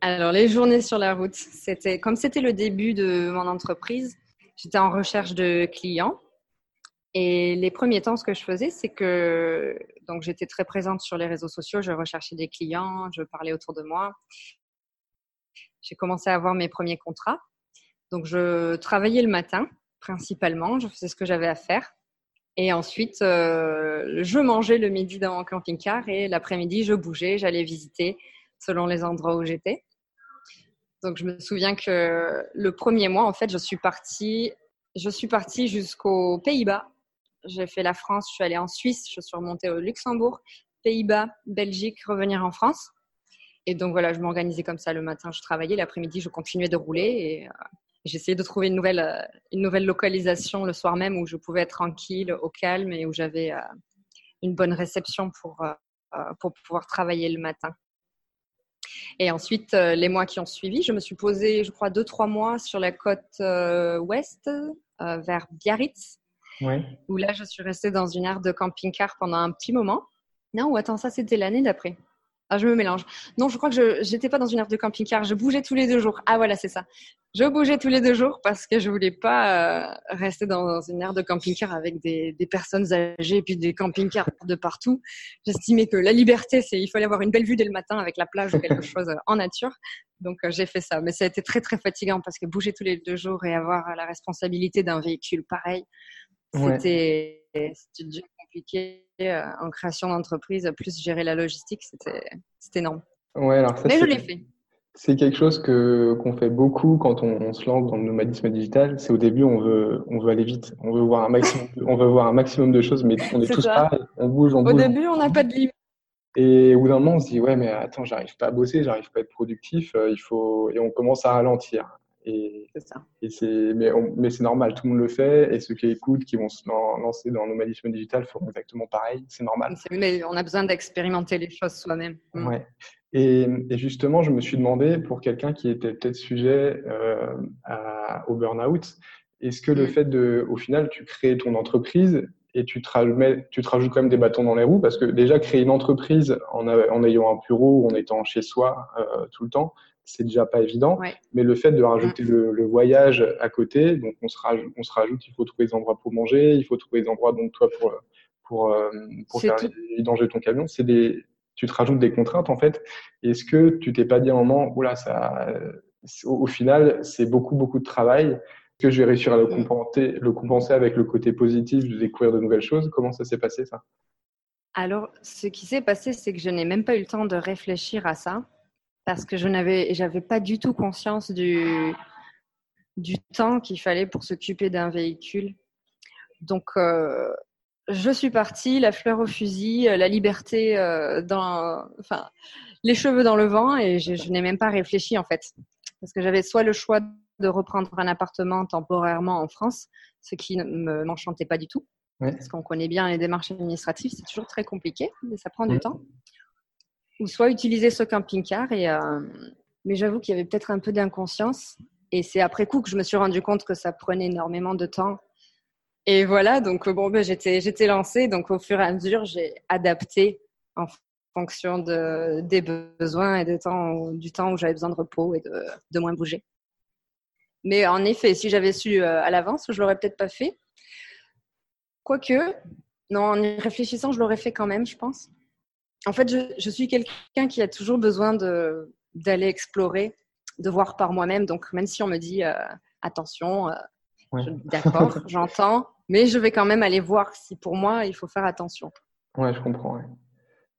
Alors les journées sur la route, c'était comme c'était le début de mon entreprise, j'étais en recherche de clients. Et les premiers temps, ce que je faisais, c'est que donc j'étais très présente sur les réseaux sociaux, je recherchais des clients, je parlais autour de moi. J'ai commencé à avoir mes premiers contrats. Donc, je travaillais le matin principalement, je faisais ce que j'avais à faire. Et ensuite, euh, je mangeais le midi dans mon camping-car et l'après-midi, je bougeais, j'allais visiter selon les endroits où j'étais. Donc, je me souviens que le premier mois, en fait, je suis partie, je suis partie jusqu'aux Pays-Bas. J'ai fait la France, je suis allée en Suisse, je suis remontée au Luxembourg, Pays-Bas, Belgique, revenir en France. Et donc voilà, je m'organisais comme ça le matin, je travaillais, l'après-midi, je continuais de rouler et euh, J'essayais de trouver une nouvelle, euh, une nouvelle localisation le soir même où je pouvais être tranquille, au calme et où j'avais euh, une bonne réception pour, euh, pour pouvoir travailler le matin. Et ensuite, les mois qui ont suivi, je me suis posée, je crois, deux, trois mois sur la côte ouest, vers Biarritz, où là, je suis restée dans une aire de camping-car pendant un petit moment. Non, ou attends, ça, c'était l'année d'après. Ah, je me mélange. Non, je crois que je n'étais pas dans une aire de camping-car. Je bougeais tous les deux jours. Ah, voilà, c'est ça. Je bougeais tous les deux jours parce que je voulais pas euh, rester dans une aire de camping-car avec des, des, personnes âgées et puis des camping-cars de partout. J'estimais que la liberté, c'est il fallait avoir une belle vue dès le matin avec la plage ou quelque *laughs* chose en nature. Donc, euh, j'ai fait ça. Mais ça a été très, très fatigant parce que bouger tous les deux jours et avoir la responsabilité d'un véhicule pareil, c'était compliqué euh, en création d'entreprise, plus gérer la logistique, c'était énorme.
Ouais, alors
Mais je l'ai fait.
C'est quelque chose que qu'on fait beaucoup quand on, se lance dans le nomadisme digital. C'est au début, on veut on veut aller vite, on veut voir un maximum, on veut voir un maximum de choses, mais on est, tous pareils, on bouge, on
bouge. Au début, on n'a pas de limite.
Et au bout d'un moment, on se dit ouais, mais attends, j'arrive pas à bosser, j'arrive pas à être productif, euh, il faut et on commence à ralentir. Et,
ça.
Et mais, mais c'est normal, tout le monde le fait. Et ceux qui écoutent, qui vont se lancer dans le nomadisme digital, feront exactement pareil. C'est normal.
Mais on a besoin d'expérimenter les choses soi-même.
Mm. Ouais. Et, et, justement, je me suis demandé, pour quelqu'un qui était peut-être sujet euh, à, au burn-out, est-ce que le mm. fait de, au final, tu crées ton entreprise et tu te, rajoutes, tu te rajoutes quand même des bâtons dans les roues? Parce que déjà créer une entreprise en, en ayant un bureau ou en étant chez soi euh, tout le temps, c'est déjà pas évident. Mais le fait de rajouter mm. le, voyage à côté, donc on se, rajoute, on se rajoute, il faut trouver des endroits pour manger, il faut trouver des endroits donc toi pour pour euh, pour faire vidanger ton camion, c'est des tu te rajoutes des contraintes en fait. Est-ce que tu t'es pas dit à un moment, oula, ça, au, final, c'est beaucoup beaucoup de travail que je vais réussir à le mm. compenser, le compenser avec le côté positif de découvrir de nouvelles choses? Comment ça s'est passé ça?
Alors, ce qui s'est passé, c'est que je n'ai même pas eu le temps de réfléchir à ça parce que je n'avais j'avais pas du tout conscience du, du temps qu'il fallait pour s'occuper d'un véhicule. Donc, euh, je suis partie, la fleur au fusil, euh, la liberté euh, dans, enfin, les cheveux dans le vent, et je, je n'ai même pas réfléchi en fait, parce que j'avais soit le choix de reprendre un appartement temporairement en France, ce qui ne m'enchantait pas du tout, parce qu'on connaît bien les démarches administratives, c'est toujours très compliqué, mais ça prend du temps ou soit utiliser ce camping-car. Euh, mais j'avoue qu'il y avait peut-être un peu d'inconscience. Et c'est après coup que je me suis rendu compte que ça prenait énormément de temps. Et voilà, donc bon, ben, j'étais, j'étais lancée. Donc au fur et à mesure, j'ai adapté en fonction de, des besoins et des temps, du temps où j'avais besoin de repos et de, de, moins bouger. Mais en effet, si j'avais su euh, à l'avance, je l'aurais peut-être pas fait. Quoique, non, en y réfléchissant, je l'aurais fait quand même, je pense en fait, je, suis quelqu'un qui a toujours besoin d'aller explorer, de voir par moi-même. Donc, même si on me dit euh, attention, euh, d'accord, *laughs* j'entends, mais je vais quand même aller voir si pour moi il faut faire attention.
Ouais, je comprends.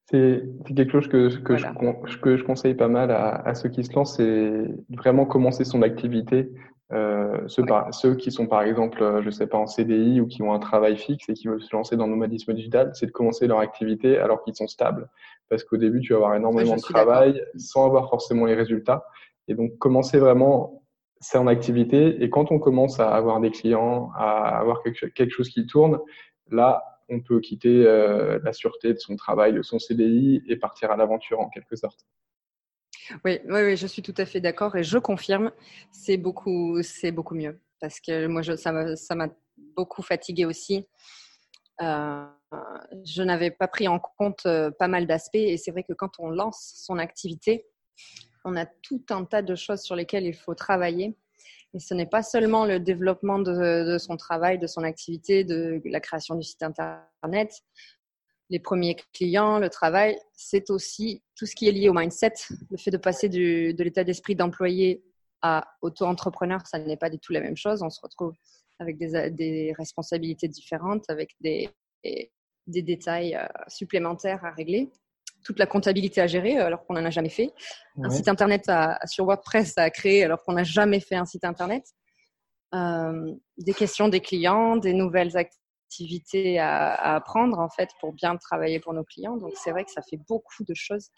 C'est quelque chose que, que, je, que, je, conseille pas mal à, à ceux qui se lancent, c'est vraiment commencer son activité euh, ceux, ceux, qui sont par exemple, euh, je sais pas, en CDI ou qui ont un travail fixe et qui veulent se lancer dans le nomadisme digital, c'est de commencer leur activité alors qu'ils sont stables. Parce qu'au début, tu vas avoir énormément de travail sans avoir forcément les résultats. Et donc, commencer vraiment, c'est en activité. Et quand on commence à avoir des clients, à avoir quelque chose qui tourne, là, on peut quitter euh, la sûreté de son travail, de son CDI et partir à l'aventure en quelque sorte.
Oui, oui, oui, je suis tout à fait d'accord et je confirme, c'est beaucoup, c'est beaucoup mieux parce que moi, je, ça m'a beaucoup fatigué aussi. Euh, je n'avais pas pris en compte euh, pas mal d'aspects et c'est vrai que quand on lance son activité, on a tout un tas de choses sur lesquelles il faut travailler. Et ce n'est pas seulement le développement de, son travail, de son activité, de la création du site internet, les premiers clients, le travail, c'est aussi tout ce qui est lié au mindset. Le fait de passer du, de l'état d'esprit d'employé à auto-entrepreneur, ça n'est pas du tout la même chose. On se retrouve avec des, des responsabilités différentes, avec des, des détails euh, supplémentaires à régler. Toute la comptabilité à gérer alors qu'on n'en a jamais fait. Un site internet à, sur WordPress à créer alors qu'on n'a jamais fait un site internet. Euh, des questions des clients, des nouvelles activités à, apprendre en fait pour bien travailler pour nos clients. Donc c'est vrai que ça fait beaucoup de choses.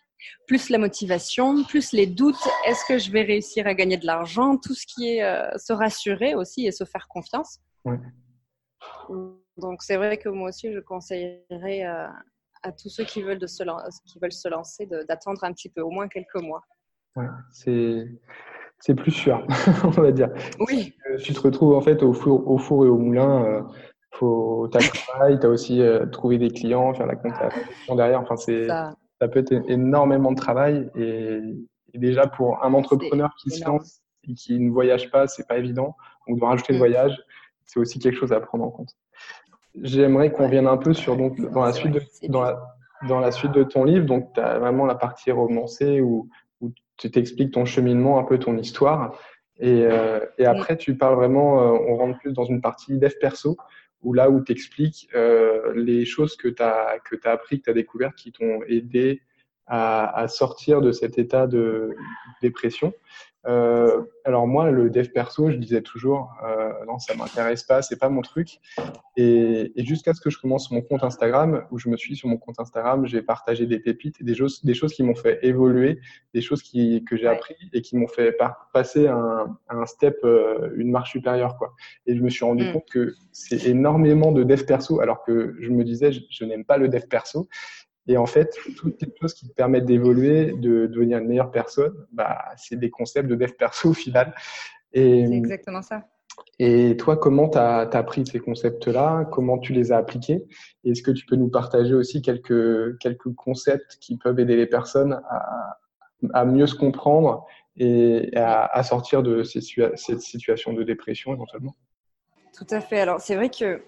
Plus la motivation, plus les doutes. Est-ce que je vais réussir à gagner de l'argent? Tout ce qui est euh, se rassurer aussi et se faire confiance. Donc c'est vrai que moi aussi je conseillerais euh, à tous ceux qui veulent, de se, qui veulent se lancer d'attendre un petit peu, au moins quelques mois.
Ouais, c'est c'est plus sûr, *laughs* on va dire.
Oui.
Tu te retrouves en fait au four, au four et au moulin. Euh, faut as le travail, tu as aussi euh, trouvé des clients, faire la comptabilité derrière. Enfin, c'est ça. peut être énormément de travail et, déjà pour un entrepreneur qui se lance et qui ne voyage pas, c'est pas évident. On doit rajouter le mm. voyage, c'est aussi quelque chose à prendre en compte. J'aimerais qu'on vienne un peu sur donc dans la suite de, dans la, dans la suite de ton livre. Donc, tu as vraiment la partie romancée où, où tu t'expliques ton cheminement, un peu ton histoire. Et, euh, et après, tu parles vraiment, euh, on rentre plus dans une partie dev perso ou là où tu euh, les choses que tu as, que as appris, que tu as découvertes, qui t'ont aidé à, à, sortir de cet état de dépression. Euh, alors moi, le dev perso, je disais toujours, euh, non, ça m'intéresse pas, c'est pas mon truc. Et, et jusqu'à ce que je commence mon compte Instagram, où je me suis sur mon compte Instagram, j'ai partagé des pépites, des choses, des choses qui m'ont fait évoluer, des choses qui, que j'ai appris et qui m'ont fait passer un, un step, euh, une marche supérieure, quoi. Et je me suis rendu mm. compte que c'est énormément de dev perso, alors que je me disais, je, je n'aime pas le dev perso. Et en fait, toutes les choses qui te permettent d'évoluer, de devenir une meilleure personne, bah, c'est des concepts de dev perso au final.
C'est exactement ça.
Et toi, comment tu as, appris ces concepts-là? Comment tu les as appliqués? Est-ce que tu peux nous partager aussi quelques, quelques concepts qui peuvent aider les personnes à, à mieux se comprendre et à, sortir de ces, cette situation de dépression éventuellement?
Tout à fait. Alors, c'est vrai que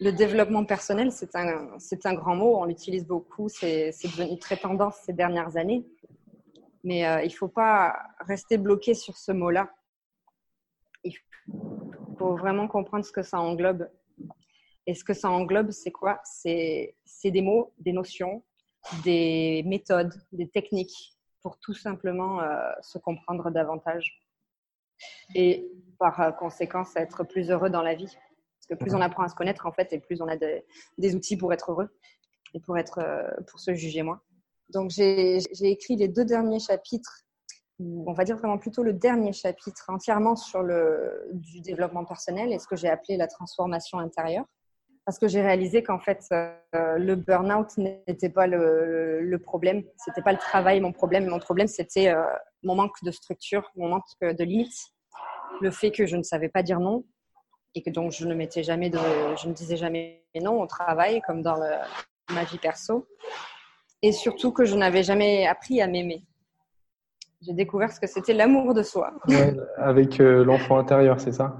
le développement personnel, c'est un, c'est un grand mot. On l'utilise beaucoup. C'est, c'est devenu très tendance ces dernières années. Mais euh, il ne faut pas rester bloqué sur ce mot-là. Il faut vraiment comprendre ce que ça englobe. Et ce que ça englobe, c'est quoi? C'est, c'est des mots, des notions, des méthodes, des techniques pour tout simplement euh, se comprendre davantage et par euh, conséquence être plus heureux dans la vie. Que plus on apprend à se connaître en fait et plus on a des outils pour être heureux et pour, être, euh, pour se juger moins. Donc j'ai écrit les deux derniers chapitres, on va dire vraiment plutôt le dernier chapitre entièrement sur le du développement personnel et ce que j'ai appelé la transformation intérieure parce que j'ai réalisé qu'en fait, euh, le burn-out n'était pas le, le problème, c'était pas le travail mon problème. Mon problème, c'était euh, mon manque de structure, mon manque de limites, le fait que je ne savais pas dire non et que donc je ne mettais jamais de, je ne disais jamais non au travail comme dans ma vie perso, et surtout que je n'avais jamais appris à m'aimer. J'ai découvert ce que c'était l'amour de soi.
avec euh, l'enfant intérieur, c'est ça?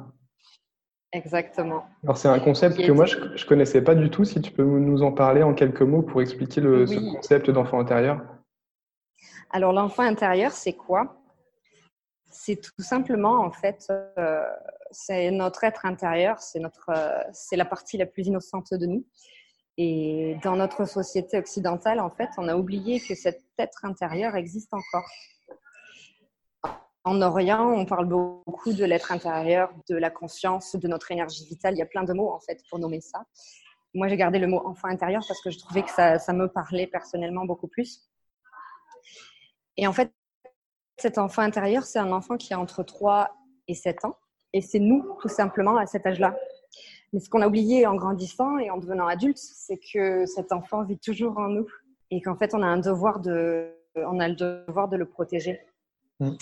Exactement.
Alors c'est un concept que moi je ne connaissais pas du tout. Si tu peux nous en parler en quelques mots pour expliquer le, ce concept d'enfant intérieur?
Alors l'enfant intérieur, c'est quoi? C'est tout simplement en fait, euh, c'est notre être intérieur, c'est notre, euh, c'est la partie la plus innocente de nous. Et dans notre société occidentale, en fait, on a oublié que cet être intérieur existe encore. En Orient, on parle beaucoup de l'être intérieur, de la conscience, de notre énergie vitale. Il y a plein de mots en fait pour nommer ça. Moi, j'ai gardé le mot enfant intérieur parce que je trouvais que ça, me parlait personnellement beaucoup plus. Et en fait, cet enfant intérieur, c'est un enfant qui a entre 3 et 7 ans. Et c'est nous, tout simplement, à cet âge-là. Mais ce qu'on a oublié en grandissant et en devenant adulte, c'est que cet enfant vit toujours en nous. Et qu'en fait, on a un devoir de, on a le devoir de le protéger. Mm.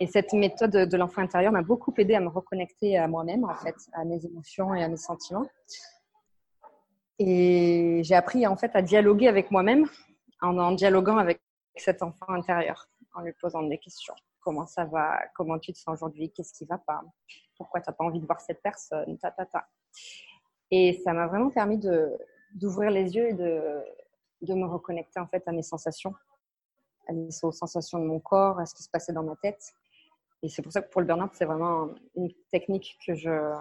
Et cette méthode de l'enfant intérieur m'a beaucoup aidé à me reconnecter à moi-même, en fait, à mes émotions et à mes sentiments. Et j'ai appris en fait à dialoguer avec moi-même en, en dialoguant avec cet enfant intérieur, en lui posant des questions. Comment ça va? Comment tu te sens aujourd'hui? Qu'est-ce qui va pas? Pourquoi tu n'as pas envie de voir cette personne ta, ta, ta. Et ça m'a vraiment permis d'ouvrir les yeux et de, me reconnecter en fait à mes sensations aux sensations de mon corps, à ce qui se passait dans ma tête. Et c'est pour ça que pour le burn-out, c'est vraiment une technique que je,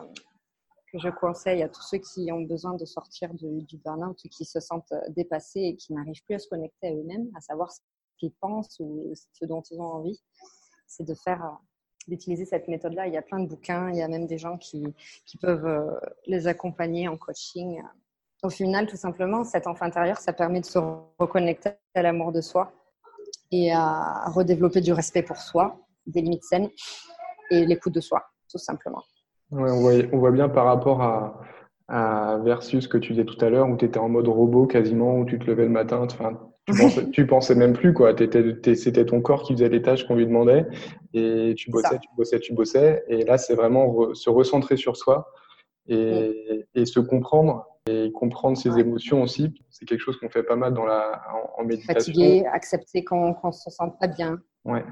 que je conseille à tous ceux qui ont besoin de sortir du, du burn-out, qui se sentent dépassés et qui n'arrivent plus à se connecter à eux-mêmes, à savoir ce qu'ils pensent ou ce dont ils ont envie. C'est de faire, d'utiliser cette méthode-là. Il y a plein de bouquins, il y a même des gens qui, peuvent euh, les accompagner en coaching. Au final, tout simplement, cet enfant intérieur, ça permet de se reconnecter à l'amour de soi et à redévelopper du respect pour soi, des limites saines et l'écoute de soi, tout simplement.
On, voit, bien par rapport à, à versus ce que tu disais tout à l'heure, où tu étais en mode robot quasiment, où tu te levais le matin, tu, pensais, tu pensais même plus, quoi. C'était ton corps qui faisait les tâches qu'on lui demandait, et tu bossais, tu bossais, tu bossais. Et là, c'est vraiment se recentrer sur soi et, et se comprendre et comprendre ses émotions aussi. C'est quelque chose qu'on fait pas mal dans la, en, méditation.
Fatigué, accepter qu'on ne se sente pas bien.
Ouais.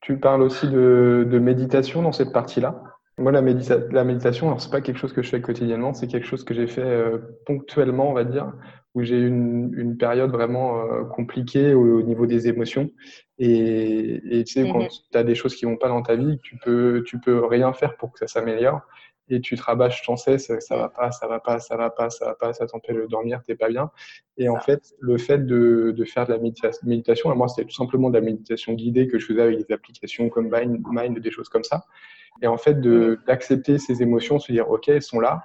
Tu parles aussi de, de méditation dans cette partie-là. Moi, la, la méditation, alors c'est pas quelque chose que je fais quotidiennement, c'est quelque chose que j'ai fait euh, ponctuellement, on va dire, où j'ai eu une, une, période vraiment euh, compliquée au, niveau des émotions. Et, et tu sais, quand mhm. tu as des choses qui vont pas dans ta vie, tu peux, tu peux rien faire pour que ça s'améliore et tu te rabâches sans cesse, ça va pas, ça va pas, ça va pas, ça va pas, ça t'empêche de dormir, t'es pas bien. Et en fait, le fait de, de faire de la méditation, moi c'était tout simplement de la méditation guidée que je faisais avec des applications comme Mind, Mind des choses comme ça. Et en fait, d'accepter ces émotions, se dire ok, elles sont là,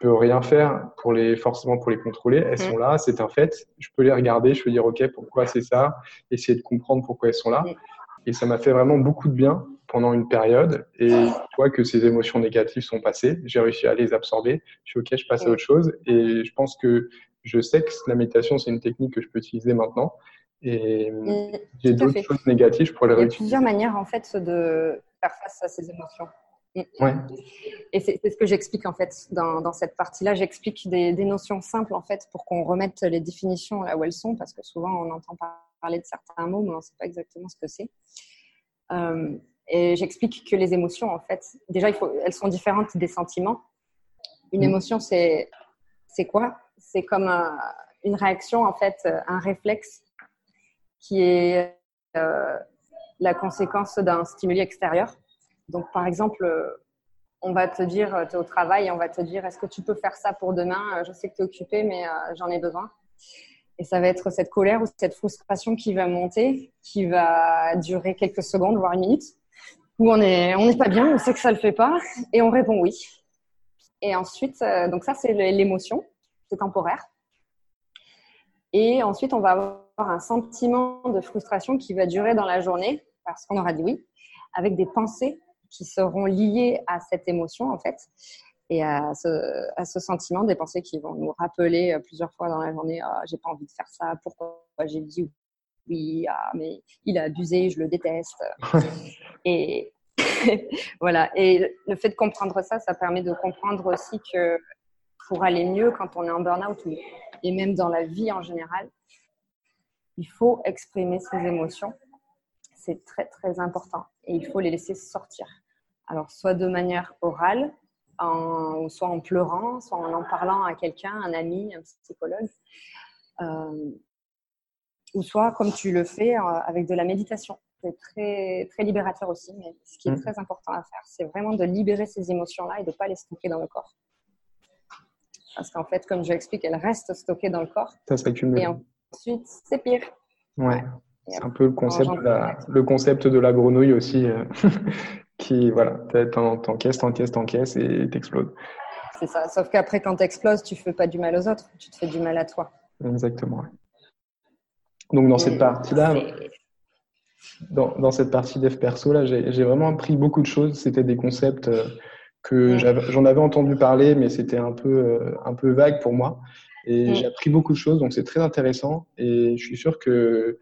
peux rien faire pour les forcément pour les contrôler, elles sont là, c'est un fait. Je peux les regarder, je peux dire ok, pourquoi c'est ça, essayer de comprendre pourquoi elles sont là. Et ça m'a fait vraiment beaucoup de bien pendant une période. Et une fois que ces émotions négatives sont passées, j'ai réussi à les absorber. Je suis OK, je passe à autre chose. Et je pense que je sais que la méditation, c'est une technique que je peux utiliser maintenant. Et j'ai d'autres choses négatives, pour les
réutiliser. Il y a plusieurs manières, en fait, de faire face à ces émotions. Ouais. Et c'est ce que j'explique en fait dans, dans cette partie-là. J'explique des, des, notions simples en fait pour qu'on remette les définitions là où elles sont, parce que souvent on entend parler de certains mots, mais on ne sait pas exactement ce que c'est. Euh, et j'explique que les émotions, en fait, déjà, il faut, elles sont différentes des sentiments. Une mm. émotion, c'est c'est quoi? C'est comme une réaction, en fait, un réflexe qui est euh, la conséquence d'un stimuli extérieur. Donc, par exemple, on va te dire, tu es au travail on va te dire, est-ce que tu peux faire ça pour demain? Je sais que tu es occupé, mais euh, j'en ai besoin. Et ça va être cette colère ou cette frustration qui va monter, qui va durer quelques secondes, voire une minute, où on n'est on pas bien, on sait que ça ne le fait pas, et on répond oui. Et ensuite, euh, donc ça, c'est l'émotion, c'est temporaire. Et ensuite, on va avoir un sentiment de frustration qui va durer dans la journée, parce qu'on aura dit oui, avec des pensées qui seront liées à cette émotion, en fait, et à ce, sentiment, des pensées qui vont nous rappeler euh, plusieurs fois dans la journée ah, j'ai pas envie de faire ça, pourquoi j'ai dit oui, ah, mais il a abusé, je le déteste. et *laughs* voilà. Et le fait de comprendre ça, ça permet de comprendre aussi que pour aller mieux quand on est en burn-out et même dans la vie en général, il faut exprimer ses émotions c'est très très important et il faut les laisser sortir. Alors soit de manière orale, en, soit en pleurant, soit en en parlant à quelqu'un, un ami, un psychologue, euh, ou soit comme tu le fais euh, avec de la méditation. C'est très, très libérateur aussi, mais ce qui est mmh. très important à faire, c'est vraiment de libérer ces émotions-là et de ne pas les stocker dans le corps. Parce qu'en fait, comme je l'explique, elles restent stockées dans le corps.
Ça.
Et ensuite, c'est pire.
Ouais. C'est un peu le concept, de la, le concept de la grenouille aussi, euh, *laughs* qui, voilà, t'encaisses, t'encaisses, t'encaisses et t'exploses.
C'est ça. Sauf qu'après, quand t'exploses, tu fais pas du mal aux autres, tu te fais du mal à toi.
Exactement. Donc, dans cette partie-là, dans, dans, cette partie dev perso, là, j'ai vraiment appris beaucoup de choses. C'était des concepts euh, que j'en avais entendu parler, mais c'était un peu, euh, un peu vague pour moi. Et j'ai appris beaucoup de choses, donc c'est très intéressant. Et je suis sûr que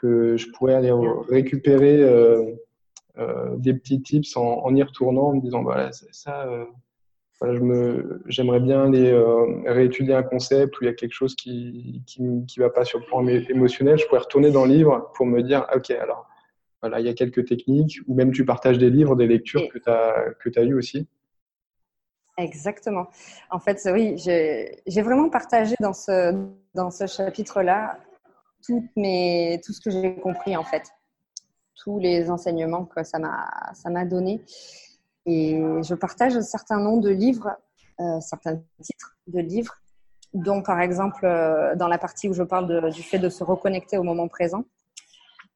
que je pourrais aller récupérer euh, euh, des petits tips en, y retournant, en me disant voilà, ça, euh, voilà, je me, j'aimerais bien aller réétudier un concept où il y a quelque chose qui qui, qui va pas sur le plan émotionnel. Je pourrais retourner dans le livre pour me dire ok, alors voilà, il y a quelques techniques, ou même tu partages des livres, des lectures que tu as, que as eues aussi.
Exactement. En fait, oui, j'ai vraiment partagé dans ce, dans ce chapitre-là tout, ce que j'ai compris en fait, tous les enseignements que ça m'a donné. Et je partage un certain nombre de livres, euh, certains titres de livres, dont par exemple euh, dans la partie où je parle du fait de se reconnecter au moment présent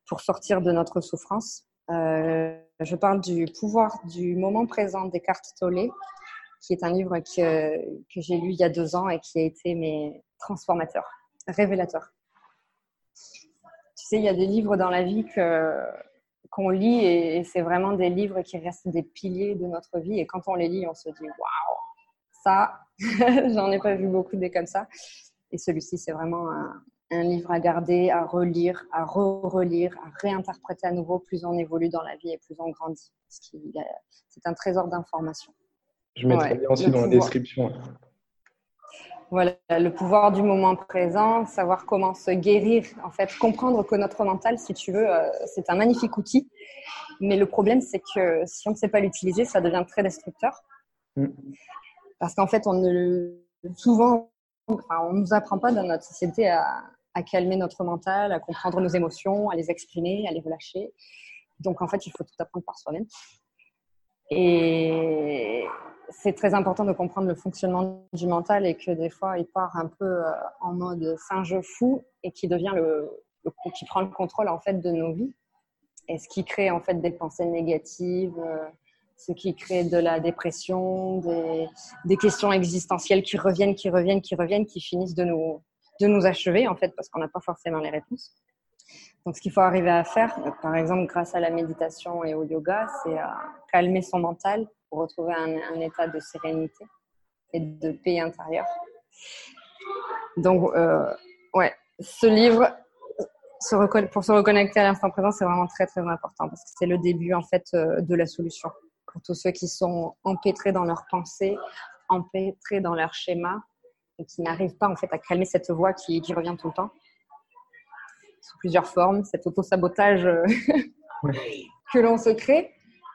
pour sortir de notre souffrance. Euh, je parle du pouvoir du moment présent des cartes Tolle, qui est un livre que, que j'ai lu il y a deux ans et qui a été mais, transformateur, révélateur sais, il y a des livres dans la vie que qu'on lit et, c'est vraiment des livres qui restent des piliers de notre vie. Et quand on les lit, on se dit waouh, ça, *laughs* j'en ai pas vu beaucoup des comme ça. Et celui-ci, c'est vraiment un, livre à garder, à relire, à re-relire, à réinterpréter à nouveau. Plus on évolue dans la vie et plus on grandit. C'est un trésor d'informations.
Je mettrai bien aussi dans la description.
Voilà, le pouvoir du moment présent, savoir comment se guérir, en fait, comprendre que notre mental, si tu veux, euh, c'est un magnifique outil. Mais le problème, c'est que si on ne sait pas l'utiliser, ça devient très destructeur. Mm. Parce qu'en fait, on ne, souvent, on ne nous apprend pas dans notre société à, à, calmer notre mental, à comprendre nos émotions, à les exprimer, à les relâcher. Donc, en fait, il faut tout apprendre par soi-même. Et c'est très important de comprendre le fonctionnement du mental et que des fois, il part un peu euh, en mode singe fou et qui devient le, qui prend le contrôle en fait de nos vies. Et ce qui crée en fait des pensées négatives, euh, ce qui crée de la dépression, des, des, questions existentielles qui reviennent, qui reviennent, qui reviennent, qui finissent de nous, de nous achever en fait parce qu'on n'a pas forcément les réponses. Donc, ce qu'il faut arriver à faire, par exemple, grâce à la méditation et au yoga, c'est calmer son mental pour retrouver un, état de sérénité et de paix intérieure. Donc, euh, ouais, ce livre, pour se reconnecter à l'instant présent, c'est vraiment très, très important parce que c'est le début, en fait, euh, de la solution. pour tous ceux qui sont empêtrés dans leurs pensées, empêtrés dans leur schéma et qui n'arrivent pas en fait à calmer cette voix qui, qui revient tout le temps sous plusieurs formes, cet auto-sabotage euh, *laughs* que l'on se crée,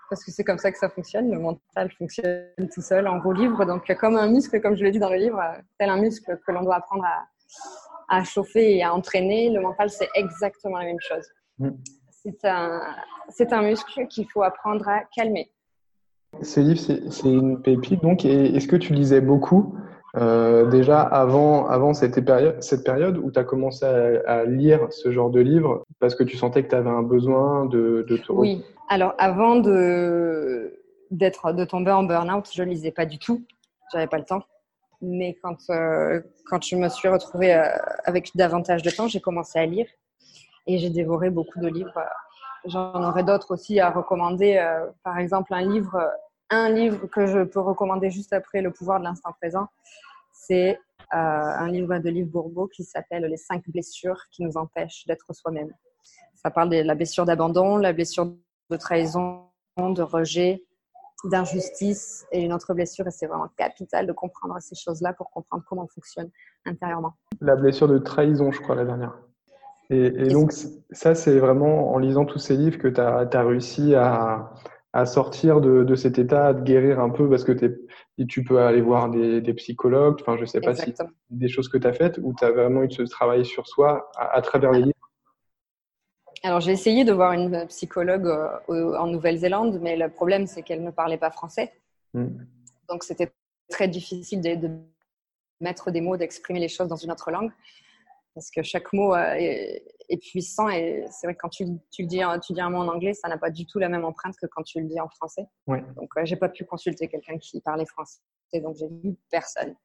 parce que c'est comme ça que ça fonctionne. Le mental fonctionne tout seul en gros livre, donc comme un muscle, comme je l'ai dit dans le livre, tel un muscle que l'on doit apprendre à, à, chauffer et à entraîner. Le mental, c'est exactement la même chose. Mm. C'est un, un muscle qu'il faut apprendre à calmer.
Ce livre, c'est une pépite, donc. Est-ce que tu lisais beaucoup euh, déjà avant, avant cette, période, cette période où tu as commencé à, lire ce genre de livre parce que tu sentais que tu avais un besoin de, de.
Oui, alors avant de, d'être, de tomber en burn-out, je lisais pas du tout. J'avais pas le temps. Mais quand, euh, quand je me suis retrouvée euh, avec davantage de temps, j'ai commencé à lire et j'ai dévoré beaucoup de livres. J'en aurais d'autres aussi à recommander. par exemple, un livre un livre que je peux recommander juste après Le pouvoir de l'instant présent, c'est euh, un livre de Livre Bourbeau qui s'appelle Les cinq blessures qui nous empêchent d'être soi-même. Ça parle de la blessure d'abandon, la blessure de trahison, de rejet, d'injustice et une autre blessure. Et c'est vraiment capital de comprendre ces choses-là pour comprendre comment on fonctionne intérieurement.
La blessure de trahison, je crois, la dernière. Et, donc, ça, c'est vraiment en lisant tous ces livres que tu as, as, réussi à, à sortir de, cet état, à te guérir un peu parce que tu peux aller voir des, psychologues, enfin je sais pas si des choses que tu as faites ou tu as vraiment eu ce travail sur soi à, travers les livres
alors, j'ai essayé de voir une psychologue euh, en Nouvelle-Zélande, mais le problème, c'est qu'elle ne parlait pas français. Hmm. Donc, c'était très difficile de, mettre des mots, d'exprimer les choses dans une autre langue, parce que chaque mot euh, est, est puissant. Et c'est vrai que quand tu, tu, le dis, tu dis un mot en anglais, ça n'a pas du tout la même empreinte que quand tu le dis en français. Ouais. Donc, euh, j'ai pas pu consulter quelqu'un qui parlait français, donc j'ai vu personne.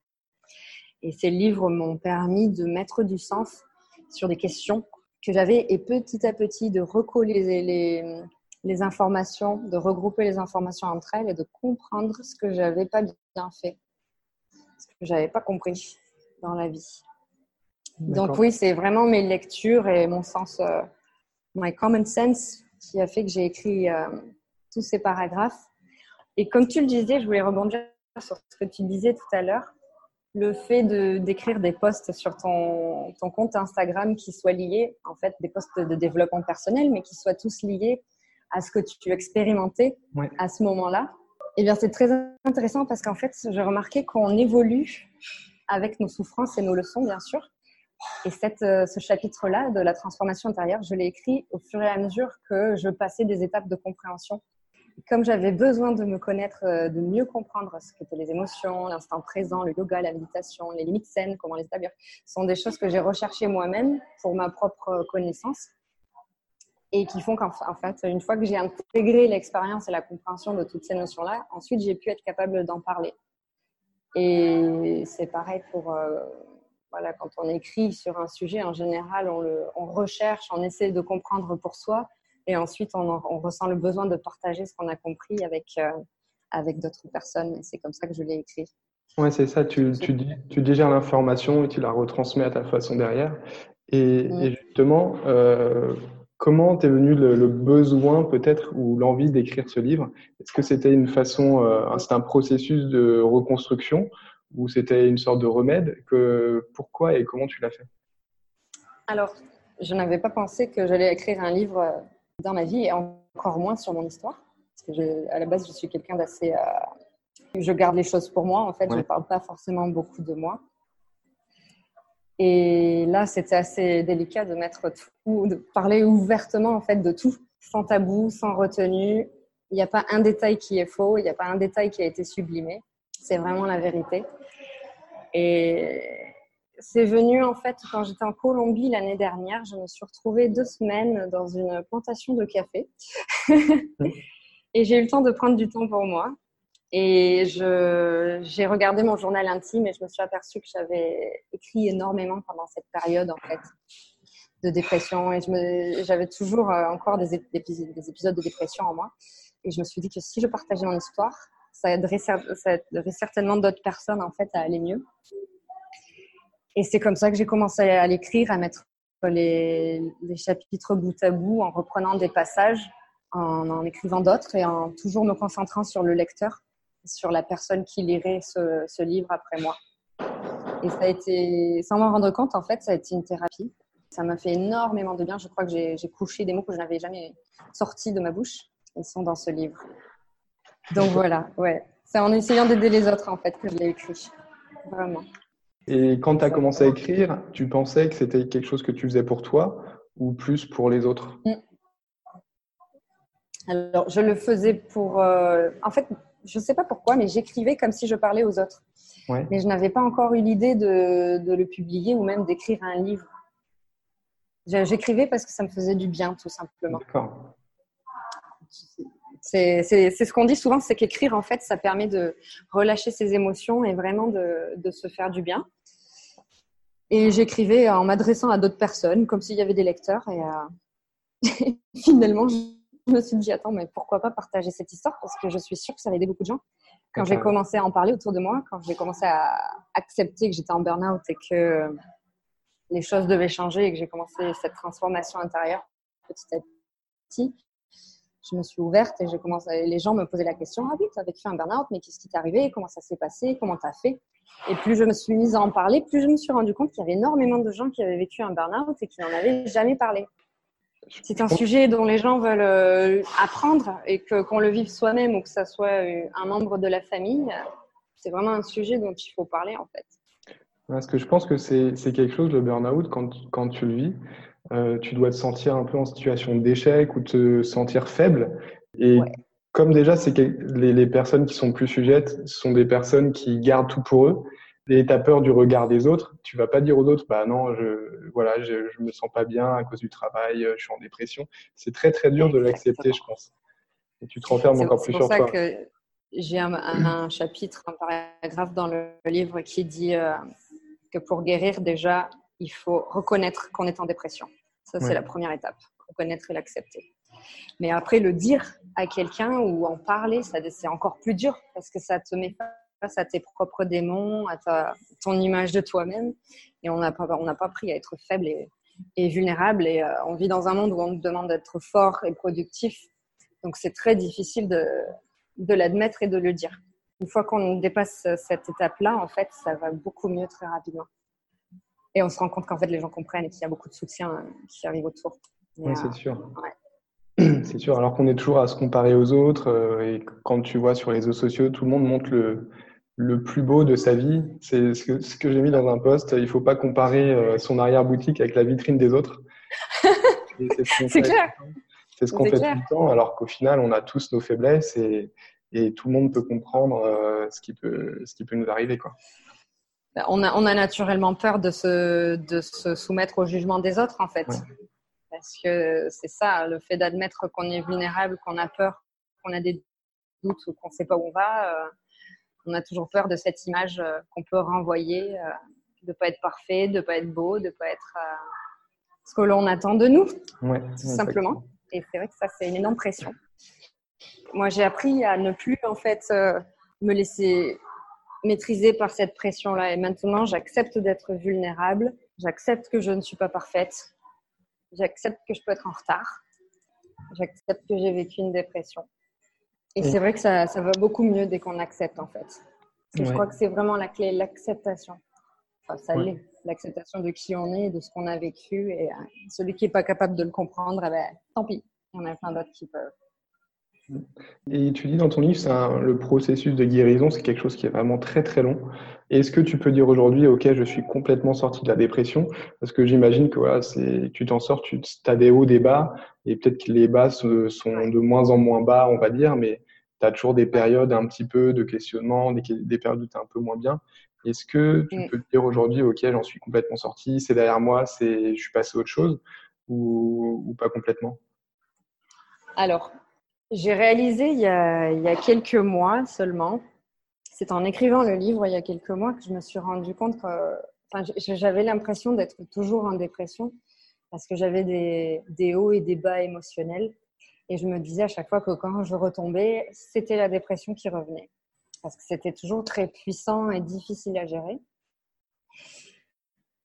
Et ces livres m'ont permis de mettre du sens sur des questions que j'avais et petit à petit de recoller les, les, informations, de regrouper les informations entre elles et de comprendre ce que j'avais pas bien fait, ce que j'avais pas compris dans la vie. Donc oui, c'est vraiment mes lectures et mon sens, euh, my common sense, qui a fait que j'ai écrit euh, tous ces paragraphes. Et comme tu le disais, je voulais rebondir sur ce que tu disais tout à l'heure, le fait de d'écrire des posts sur ton, ton compte Instagram qui soient liés, en fait, des posts de développement personnel, mais qui soient tous liés à ce que tu expérimentais à ce moment-là. Eh bien, c'est très intéressant parce qu'en fait, j'ai remarqué qu'on évolue avec nos souffrances et nos leçons, bien sûr. Et cette, euh, ce chapitre-là de la transformation intérieure, je l'ai écrit au fur et à mesure que je passais des étapes de compréhension. Comme j'avais besoin de me connaître, euh, de mieux comprendre ce qu'étaient les émotions, l'instant présent, le yoga, la méditation, les limites saines, comment les établir, sont des choses que j'ai recherchées moi-même pour ma propre connaissance et qui font qu'en fait, une fois que j'ai intégré l'expérience et la compréhension de toutes ces notions-là, ensuite j'ai pu être capable d'en parler. Et c'est pareil pour euh, voilà, quand on écrit sur un sujet, en général, on, le, on recherche, on essaie de comprendre pour soi, et ensuite on, on ressent le besoin de partager ce qu'on a compris avec, euh, avec d'autres personnes. Et c'est comme ça que je l'ai écrit.
Oui, c'est ça. Tu, tu, tu digères l'information et tu la retransmets à ta façon derrière. Et, mm. justement, euh, comment t'es venu le, besoin peut-être ou l'envie d'écrire ce livre? Est-ce que c'était une façon, euh, c'est un processus de reconstruction ou c'était une sorte de remède que, Pourquoi et comment tu l'as fait?
Alors, je n'avais pas pensé que j'allais écrire un livre euh, dans ma vie et encore moins sur mon histoire. Parce que à la base, je suis quelqu'un d'assez. Euh, je garde les choses pour moi. En fait, je ne parle pas forcément beaucoup de moi. Et là, c'était assez délicat de mettre tout, de parler ouvertement en fait de tout, sans tabou, sans retenue. Il n'y a pas un détail qui est faux, il n'y a pas un détail qui a été sublimé. C'est vraiment la vérité. Et c'est venu en fait quand j'étais en Colombie l'année dernière. Je me suis retrouvée deux semaines dans une plantation de café. *laughs* et j'ai eu le temps de prendre du temps pour moi. Et j'ai regardé mon journal intime et je me suis aperçue que j'avais écrit énormément pendant cette période en fait de dépression. Et j'avais toujours euh, encore des, des épisodes de dépression en moi. Et je me suis dit que si je partageais mon histoire, ça aiderait, certainement d'autres personnes en fait à aller mieux. Et c'est comme ça que j'ai commencé à l'écrire, à mettre les, chapitres bout à bout en reprenant des passages, en en écrivant d'autres et en toujours me concentrant sur le lecteur, sur la personne qui lirait ce, livre après moi. Et ça a été, sans m'en rendre compte, en fait, ça a été une thérapie. Ça m'a fait énormément de bien. Je crois que j'ai couché des mots que je n'avais jamais sortis de ma bouche. Ils sont dans ce livre. Donc voilà, ouais. C'est en essayant d'aider les autres, en fait, que je l'ai écrit. Vraiment.
Et quand tu as commencé à écrire, tu pensais que c'était quelque chose que tu faisais pour toi ou plus pour les autres?
Alors, je le faisais pour. euh, En fait, je ne sais pas pourquoi, mais j'écrivais comme si je parlais aux autres.
Ouais.
Mais je n'avais pas encore eu l'idée de, de le publier ou même d'écrire un livre. J'écrivais parce que ça me faisait du bien, tout simplement.
D'accord.
C'est ce qu'on dit souvent, c'est qu'écrire, en fait, ça permet de relâcher ses émotions et vraiment de, de se faire du bien. Et j'écrivais en m'adressant à d'autres personnes, comme s'il y avait des lecteurs. Et euh, *laughs* finalement, je me suis dit, attends, mais pourquoi pas partager cette histoire? Parce que je suis sûre que ça va aider beaucoup de gens. Quand j'ai commencé à en parler autour de moi, quand j'ai commencé à accepter que j'étais en burn-out et que les choses devaient changer et que j'ai commencé cette transformation intérieure petit à petit, je me suis ouverte et les gens me posaient la question Ah oui, tu as vécu un burn-out, mais qu'est-ce qui t'est arrivé? Comment ça s'est passé? Comment tu as fait? Et plus je me suis mise à en parler, plus je me suis rendu compte qu'il y avait énormément de gens qui avaient vécu un burn-out et qui n'en avaient jamais parlé. C'est un sujet dont les gens veulent euh, apprendre et que qu'on le vive soi-même ou que ça soit euh, un membre de la famille, c'est vraiment un sujet dont il faut parler en fait.
Parce que je pense que c'est quelque chose, le burn-out, quand tu le vis, euh, tu dois te sentir un peu en situation d'échec ou te sentir faible. Et
Ouais.
comme déjà, c'est les, les personnes qui sont plus sujettes sont des personnes qui gardent tout pour eux. Et tu as peur du regard des autres. Tu vas pas dire aux autres, bah non, je, voilà, je, je me sens pas bien à cause du travail, euh, je suis en dépression. C'est très très dur de l'accepter, je pense. Et tu te renfermes
C'est
encore
c'est
plus
pour
sur
ça
toi.
que j'ai un, un- un chapitre, un paragraphe dans le livre qui dit euh, que pour guérir, déjà, il faut reconnaître qu'on est en dépression. Ça, c'est
Ouais.
la première étape, reconnaître et l'accepter. Mais après, le dire à quelqu'un ou en parler, c'est encore plus dur parce que ça te met face à tes propres démons, à ta, ton image de toi-même. Et on n'a pas, on pas appris à être faible et, et vulnérable. Et euh, on vit dans un monde où on nous demande d'être fort et productif. Donc, c'est très difficile de, de l'admettre et de le dire. Une fois qu'on dépasse cette étape-là, en fait, ça va beaucoup mieux très rapidement. Et on se rend compte qu'en fait, les gens comprennent et qu'il y a beaucoup de soutien euh, qui arrive autour.
Oui,
euh,
c'est sûr.
ouais. *clears throat*
C'est sûr, alors qu'on est toujours à se comparer aux autres, euh, et quand tu vois sur les réseaux sociaux, tout le monde montre le, le plus beau de sa vie. C'est ce que, ce que j'ai mis dans un post, il faut pas comparer euh, son arrière-boutique avec la vitrine des autres. *laughs* C'est ce qu'on
C'est
fait
clair.
tout le temps. C'est ce qu'on fait
clair.
tout le temps, alors qu'au final, on a tous nos faiblesses et, et tout le monde peut comprendre ce, qui peut, ce qui peut nous arriver. Quoi.
Bah, On a, on a naturellement peur de se, de se soumettre au jugement des autres, en fait.
Ouais.
Parce que c'est ça, le fait d'admettre qu'on est vulnérable, qu'on a peur, qu'on a des doutes ou qu'on ne sait pas où on va, euh, on a toujours peur de cette image euh, qu'on peut renvoyer, euh, de ne pas être parfait, de ne pas être beau, de ne pas être ce que l'on attend de nous,
Ouais,
tout simplement. Et c'est vrai que ça, c'est une énorme pression. Moi, j'ai appris à ne plus, en fait, me laisser maîtriser par cette pression-là. Et maintenant, j'accepte d'être vulnérable. J'accepte que je ne suis pas parfaite. J'accepte que je peux être en retard. J'accepte que j'ai vécu une dépression. Et c'est vrai que ça, ça va beaucoup mieux dès qu'on accepte, en fait. Parce que Je
Ouais.
crois que c'est vraiment la clé, l'acceptation. Enfin, ça
Ouais.
l'est. L'acceptation de qui on est, de ce qu'on a vécu. Et euh, celui qui n'est pas capable de le comprendre, eh ben, tant pis. Il y en a plein d'autres qui peuvent.
Et tu dis dans ton livre, un- le processus de guérison, c'est quelque chose qui est vraiment très très long. Est-ce que tu peux dire aujourd'hui, ok, je suis complètement sorti de la dépression Parce que j'imagine que voilà, tu t'en sors, tu as des hauts, des bas, et peut-être que les bas sont de moins en moins bas, on va dire, mais tu as toujours des périodes un petit peu de questionnement, des, des périodes où tu es un peu moins bien. Est-ce que tu
Mm.
peux te dire aujourd'hui, ok, j'en suis complètement sorti, c'est derrière moi, c'est, je suis passé à autre chose, ou, ou pas complètement?
Alors, j'ai réalisé il y, a, quelques mois seulement, c'est en écrivant le livre il y a quelques mois que je me suis rendu compte que enfin, j'avais l'impression d'être toujours en dépression parce que j'avais des, hauts et des bas émotionnels. Et je me disais à chaque fois que quand je retombais, c'était la dépression qui revenait. Parce que c'était toujours très puissant et difficile à gérer.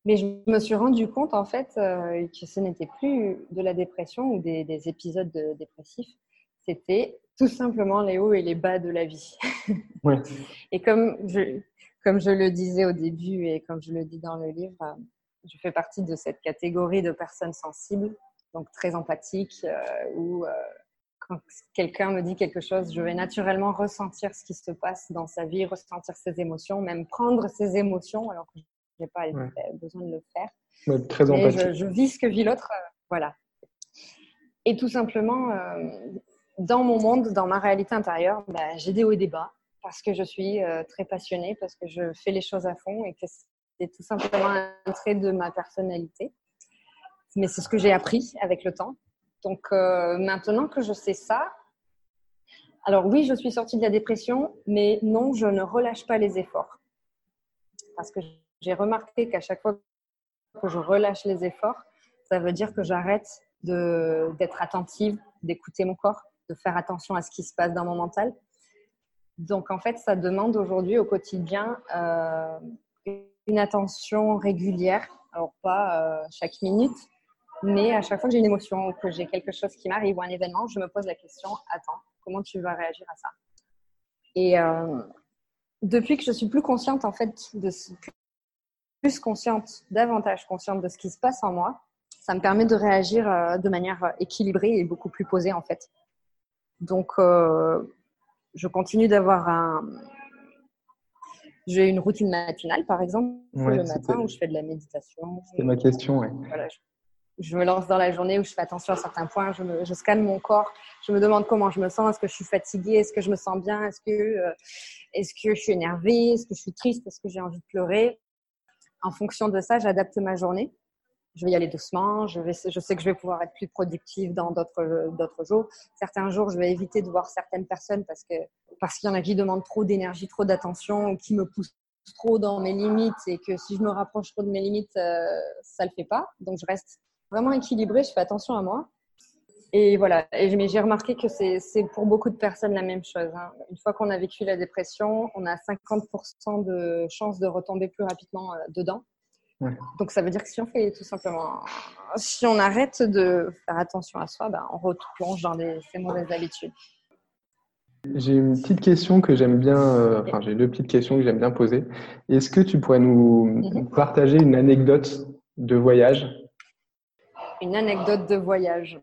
Mais je me suis rendu compte en fait euh, que ce n'était plus de la dépression ou des, des épisodes de- dépressifs, c'était tout simplement les hauts et les bas de la vie. *laughs* Et comme je, comme je le disais au début et comme je le dis dans le livre, euh, je fais partie de cette catégorie de personnes sensibles, donc très empathiques, euh, où euh, quand quelqu'un me dit quelque chose, je vais naturellement ressentir ce qui se passe dans sa vie, ressentir ses émotions, même prendre ses émotions alors que je n'ai pas besoin de le faire.
très empathique.
Je, vis ce que vit l'autre, voilà. Et tout simplement, dans mon monde, dans ma réalité intérieure, bah, j'ai des hauts et des bas parce que je suis euh, très passionnée, parce que je fais les choses à fond et que c'est tout simplement un trait de ma personnalité. Mais c'est ce que j'ai appris avec le temps. Donc euh, maintenant que je sais ça, alors oui, je suis sortie de la dépression, mais non, je ne relâche pas les efforts. Parce que j'ai remarqué qu'à chaque fois que je relâche les efforts, ça veut dire que j'arrête d'être attentive, d'écouter mon corps, de faire attention à ce qui se passe dans mon mental. Donc, en fait, ça demande aujourd'hui au quotidien euh, une attention régulière. Alors, pas euh, chaque minute, mais à chaque fois que j'ai une émotion ou que j'ai quelque chose qui m'arrive ou un événement, je me pose la question attends, comment tu vas réagir à ça? Et euh, depuis que je suis plus consciente, en fait, plus consciente, davantage consciente de ce qui se passe en moi, ça me permet de réagir de manière équilibrée et beaucoup plus posée, en fait. Donc, euh, je continue d'avoir un. J'ai une routine matinale, par exemple, le matin où je fais de la méditation.
C'est ma question, oui.
Voilà, je, me lance dans la journée où je fais attention à certains points, je, me, je scanne mon corps, je me demande comment je me sens, est-ce que je suis fatiguée, est-ce que je me sens bien, est-ce que, euh, est-ce que je suis énervée, est-ce que je suis triste, est-ce que j'ai envie de pleurer. En fonction de ça, j'adapte ma journée je vais y aller doucement, je, sais que je vais pouvoir être plus productive dans d'autres, jours. Certains jours, je vais éviter de voir certaines personnes parce, qu'il y en a qui demandent trop d'énergie, trop d'attention, qui me poussent trop dans mes limites et que si je me rapproche trop de mes limites, euh, ça le fait pas. Donc, je reste vraiment équilibrée, je fais attention à moi. Et voilà, et, j'ai remarqué que c'est pour beaucoup de personnes la même chose. Hein. Une fois qu'on a vécu la dépression, on a 50% de chances de retomber plus rapidement euh, dedans. Donc ça veut dire que si on fait tout simplement, si on arrête de faire attention à soi, ben, on replonge dans les, ces mauvaises habitudes.
J'ai une petite question que j'aime bien, euh, enfin j'ai deux petites questions que j'aime bien poser. Est-ce que tu pourrais nous mhm. partager une anecdote de voyage?
Une anecdote de voyage.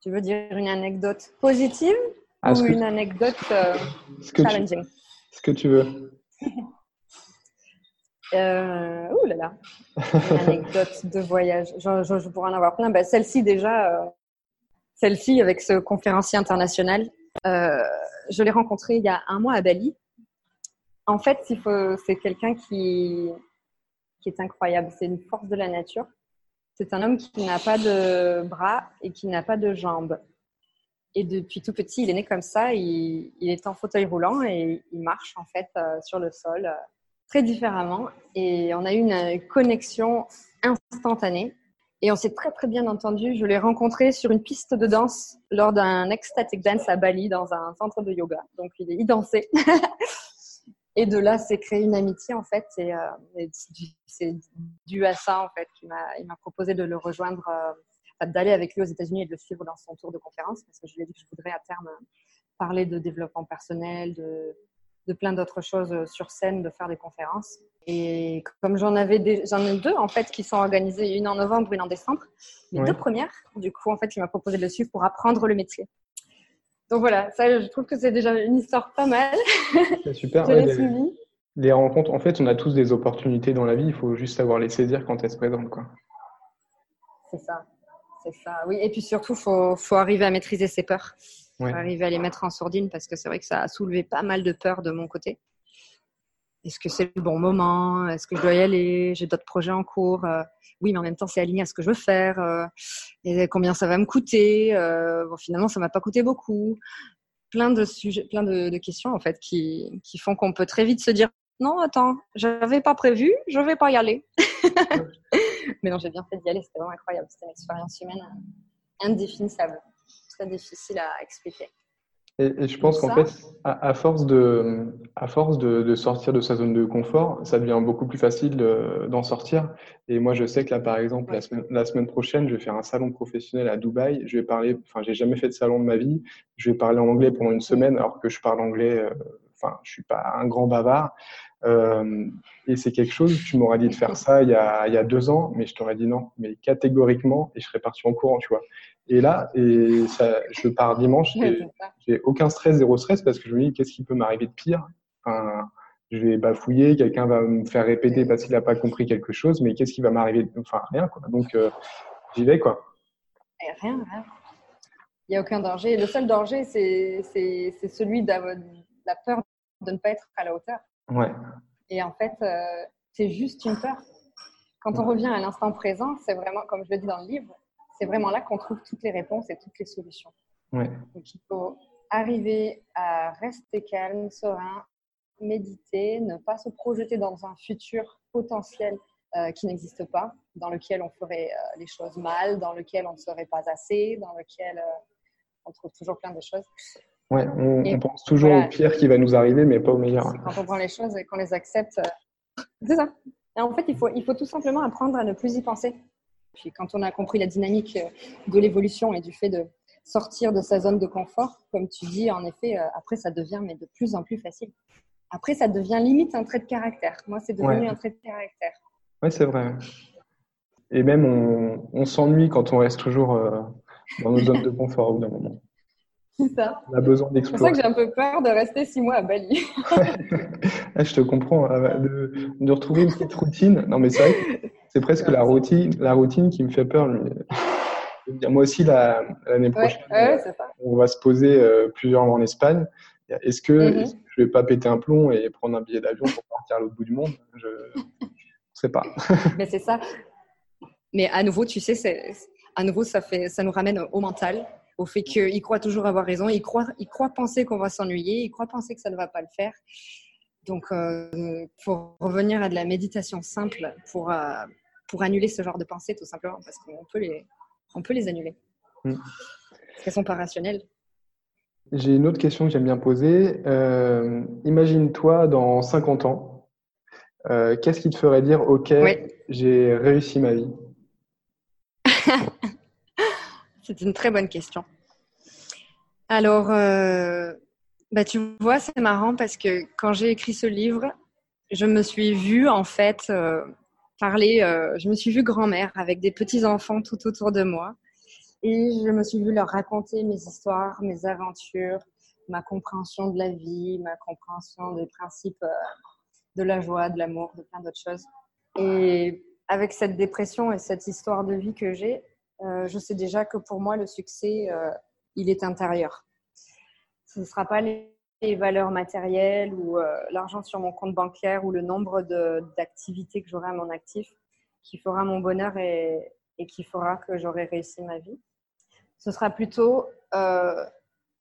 Tu veux dire une anecdote positive ah, ou une anecdote euh, challenging?
Ce que tu veux. *laughs*
Euh, ouh là là, une anecdote de voyage. Je, pourrais en avoir plein. Ben, celle-ci déjà, euh, celle-ci avec ce conférencier international, euh, je l'ai rencontré il y a un mois à Bali. En fait, c'est quelqu'un qui, qui est incroyable. C'est une force de la nature. C'est un homme qui n'a pas de bras et qui n'a pas de jambes. Et depuis tout petit, il est né comme ça. Il, il est en fauteuil roulant et il marche en fait euh, sur le sol. Très différemment et on a eu une connexion instantanée. Et on s'est très très bien entendu. Je l'ai rencontré sur une piste de danse lors d'un ecstatic dance à Bali dans un centre de yoga. Donc il, il dansait. *laughs* et de là, c'est créé une amitié en fait. Et, euh, c'est dû à ça en fait qu'il m'a proposé de le rejoindre, euh, d'aller avec lui aux États-Unis et de le suivre dans son tour de conférence parce que je lui ai dit que je voudrais à terme parler de développement personnel, de, de plein d'autres choses sur scène, de faire des conférences. Et comme j'en avais j'en ai deux en fait qui sont organisées, une en novembre, une en décembre. Les deux premières, du coup, en fait, il m'a proposé de le suivre pour apprendre le métier. Donc voilà, ça, je trouve que c'est déjà une histoire pas mal. *laughs*
C'est super. les, les, rencontres, en fait, on a tous des opportunités dans la vie. Il faut juste savoir les saisir quand elles se présentent, quoi.
C'est ça, c'est ça. Oui, et puis surtout, faut, faut arriver à maîtriser ses peurs arriver à les mettre en sourdine parce que c'est vrai que ça a soulevé pas mal de peur de mon côté. Est-ce que c'est le bon moment? Est-ce que je dois y aller? J'ai d'autres projets en cours. Euh, oui, mais en même temps, c'est aligné à ce que je veux faire. Euh, et combien ça va me coûter euh, bon, Finalement, ça m'a pas coûté beaucoup. Plein de sujets, plein de, questions en fait qui, qui font qu'on peut très vite se dire non, attends, j'avais pas prévu, je vais pas y aller. *laughs* mais non, j'ai bien fait d'y aller. C'était vraiment incroyable. C'était une expérience humaine indéfinissable très difficile à expliquer.
Et, je pense qu'en fait, à, force, de, à force de, sortir de sa zone de confort, ça devient beaucoup plus facile d'en sortir. Et moi, je sais que là, par exemple, la, semaine, la semaine prochaine, je vais faire un salon professionnel à Dubaï. Je vais parler, enfin, j'ai jamais fait de salon de ma vie. Je vais parler en anglais pendant une semaine, alors que je parle anglais, euh, enfin, je suis pas un grand bavard. Euh, et c'est quelque chose, tu m'aurais dit de faire ça il y, a, il y a deux ans, mais je t'aurais dit non, mais catégoriquement, et je serais parti en courant, tu vois. Et là, et ça, je pars dimanche, j'ai aucun stress, zéro stress, parce que je me dis, qu'est-ce qui peut m'arriver de pire? Enfin, Je vais bafouiller, quelqu'un va me faire répéter parce qu'il n'a pas compris quelque chose, mais qu'est-ce qui va m'arriver? Enfin, rien, quoi. Donc, euh, j'y vais, quoi.
rien, rien. Il n'y a aucun danger. Le seul danger, c'est celui de la peur de ne pas être à la hauteur.
Ouais.
Et en fait, euh, c'est juste une peur. Quand on revient à l'instant présent, c'est vraiment, comme je le dis dans le livre, c'est vraiment là qu'on trouve toutes les réponses et toutes les solutions.
Ouais.
Donc il faut arriver à rester calme, serein, méditer, ne pas se projeter dans un futur potentiel euh, qui n'existe pas, dans lequel on ferait euh, les choses mal, dans lequel on ne serait pas assez, dans lequel on trouve toujours plein de choses.
Ouais, on, pense toujours au pire qui va nous arriver, mais pas au meilleur.
Quand on prend les choses et qu'on les accepte, euh, c'est ça. Et en fait, il faut, il faut tout simplement apprendre à ne plus y penser. Puis quand on a compris la dynamique euh, de l'évolution et du fait de sortir de sa zone de confort, comme tu dis, en effet, euh, après, ça devient mais de plus en plus facile. Après, ça devient limite un trait de caractère. Moi, c'est devenu un trait de caractère.
Oui, c'est vrai. Et même, on, on s'ennuie quand on reste toujours dans nos zones de confort au bout d'un moment. *laughs*
C'est ça.
On a besoin d'explorer.
C'est pour ça que j'ai un peu peur de rester six mois à Bali. *laughs*
Ah, je te comprends. Hein, de, retrouver une petite routine. Non, mais c'est vrai c'est presque la routine, la routine qui me fait peur. *laughs* Moi aussi, l'année prochaine, on va se poser euh, plusieurs mois en Espagne. Est-ce que, mm-hmm. est je vais pas péter un plomb et prendre un billet d'avion pour partir à l'autre bout du monde? Je ne sais pas. *laughs*
mais c'est ça. Mais à nouveau, tu sais, à nouveau, ça, fait, ça nous ramène au mental au fait qu'il croit toujours avoir raison, il croit, il croit penser qu'on va s'ennuyer, il croit penser que ça ne va pas le faire. Donc, euh, pour revenir à de la méditation simple, pour, euh, pour annuler ce genre de pensées, tout simplement, parce qu'on peut les, on peut les annuler. Mm. Parce qu'elles sont pas rationnelles.
J'ai une autre question que j'aime bien poser. Euh, Imagine-toi dans 50 ans, qu'est-ce qui te ferait dire, OK, j'ai réussi ma vie? *laughs*
C'est une très bonne question. Alors, euh, bah, tu vois, c'est marrant parce que quand j'ai écrit ce livre, je me suis vue en fait euh, euh, je me suis vue grand-mère avec des petits-enfants tout autour de moi. Et je me suis vue leur raconter mes histoires, mes aventures, ma compréhension de la vie, ma compréhension des principes de la joie, de l'amour, de plein d'autres choses. Et avec cette dépression et cette histoire de vie que j'ai, euh, je sais déjà que pour moi, le succès, euh, il est intérieur. Ce ne sera pas les, valeurs matérielles ou euh, l'argent sur mon compte bancaire ou le nombre d'activités que j'aurai à mon actif qui fera mon bonheur et, qui fera que j'aurai réussi ma vie. Ce sera plutôt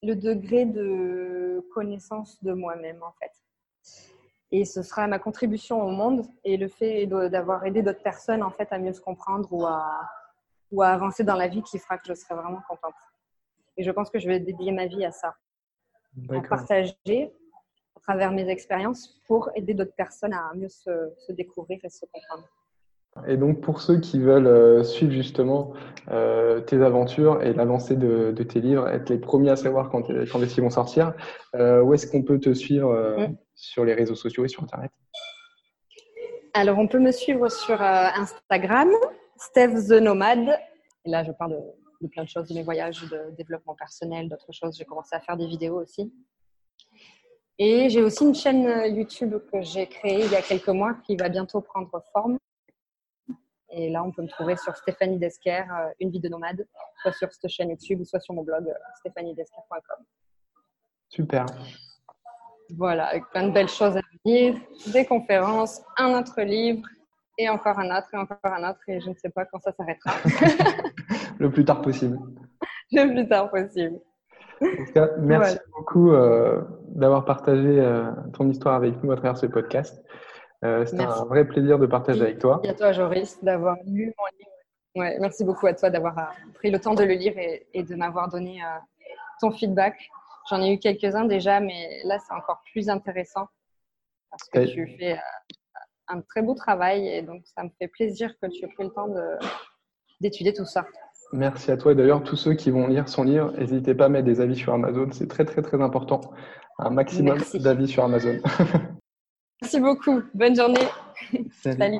le degré de connaissance de moi-même, en fait. Et ce sera ma contribution au monde et le fait d'avoir aidé d'autres personnes, en fait, à mieux se comprendre ou à, ou à avancer dans la vie qui fera que je serai vraiment contente. Et je pense que je vais dédier ma vie à ça, à partager à travers mes expériences pour aider d'autres personnes à mieux se, découvrir et se comprendre.
Et donc pour ceux qui veulent euh, suivre justement euh, tes aventures et l'avancée de, tes livres, être les premiers à savoir quand, quand est-ce qu'ils vont sortir, euh, où est-ce qu'on peut te suivre mm. sur les réseaux sociaux et sur Internet?
Alors on peut me suivre sur Instagram, Steph the Nomade. Et là, je parle de, plein de choses, de mes voyages, de développement personnel, d'autres choses. J'ai commencé à faire des vidéos aussi. Et j'ai aussi une chaîne YouTube que j'ai créée il y a quelques mois qui va bientôt prendre forme. Et là, on peut me trouver sur Stéphanie Desquer, euh, une vie de nomade, soit sur cette chaîne YouTube, soit sur mon blog euh, stéphaniedesquer.com.
Super.
Voilà, avec plein de belles choses à venir, des conférences, un autre livre, et encore un autre, et encore un autre, et je ne sais pas quand ça s'arrêtera. *laughs*
le plus tard possible. *laughs*
Le plus tard possible.
En tout cas, merci beaucoup euh, d'avoir partagé euh, ton histoire avec nous à travers ce podcast. Euh, C'était un vrai plaisir de partager avec toi.
Merci à toi, Joris, d'avoir lu mon livre. Ouais, merci beaucoup à toi d'avoir pris le temps de le lire et, et de m'avoir donné ton feedback. J'en ai eu quelques-uns déjà, mais là, c'est encore plus intéressant parce que tu fais un très beau travail et donc ça me fait plaisir que tu aies pris le temps d'étudier tout ça.
Merci à toi. Et d'ailleurs, tous ceux qui vont lire son livre, n'hésitez pas à mettre des avis sur Amazon. C'est très, très, très important. Un maximum d'avis sur Amazon. *laughs*
Merci beaucoup. Bonne journée.
Salut.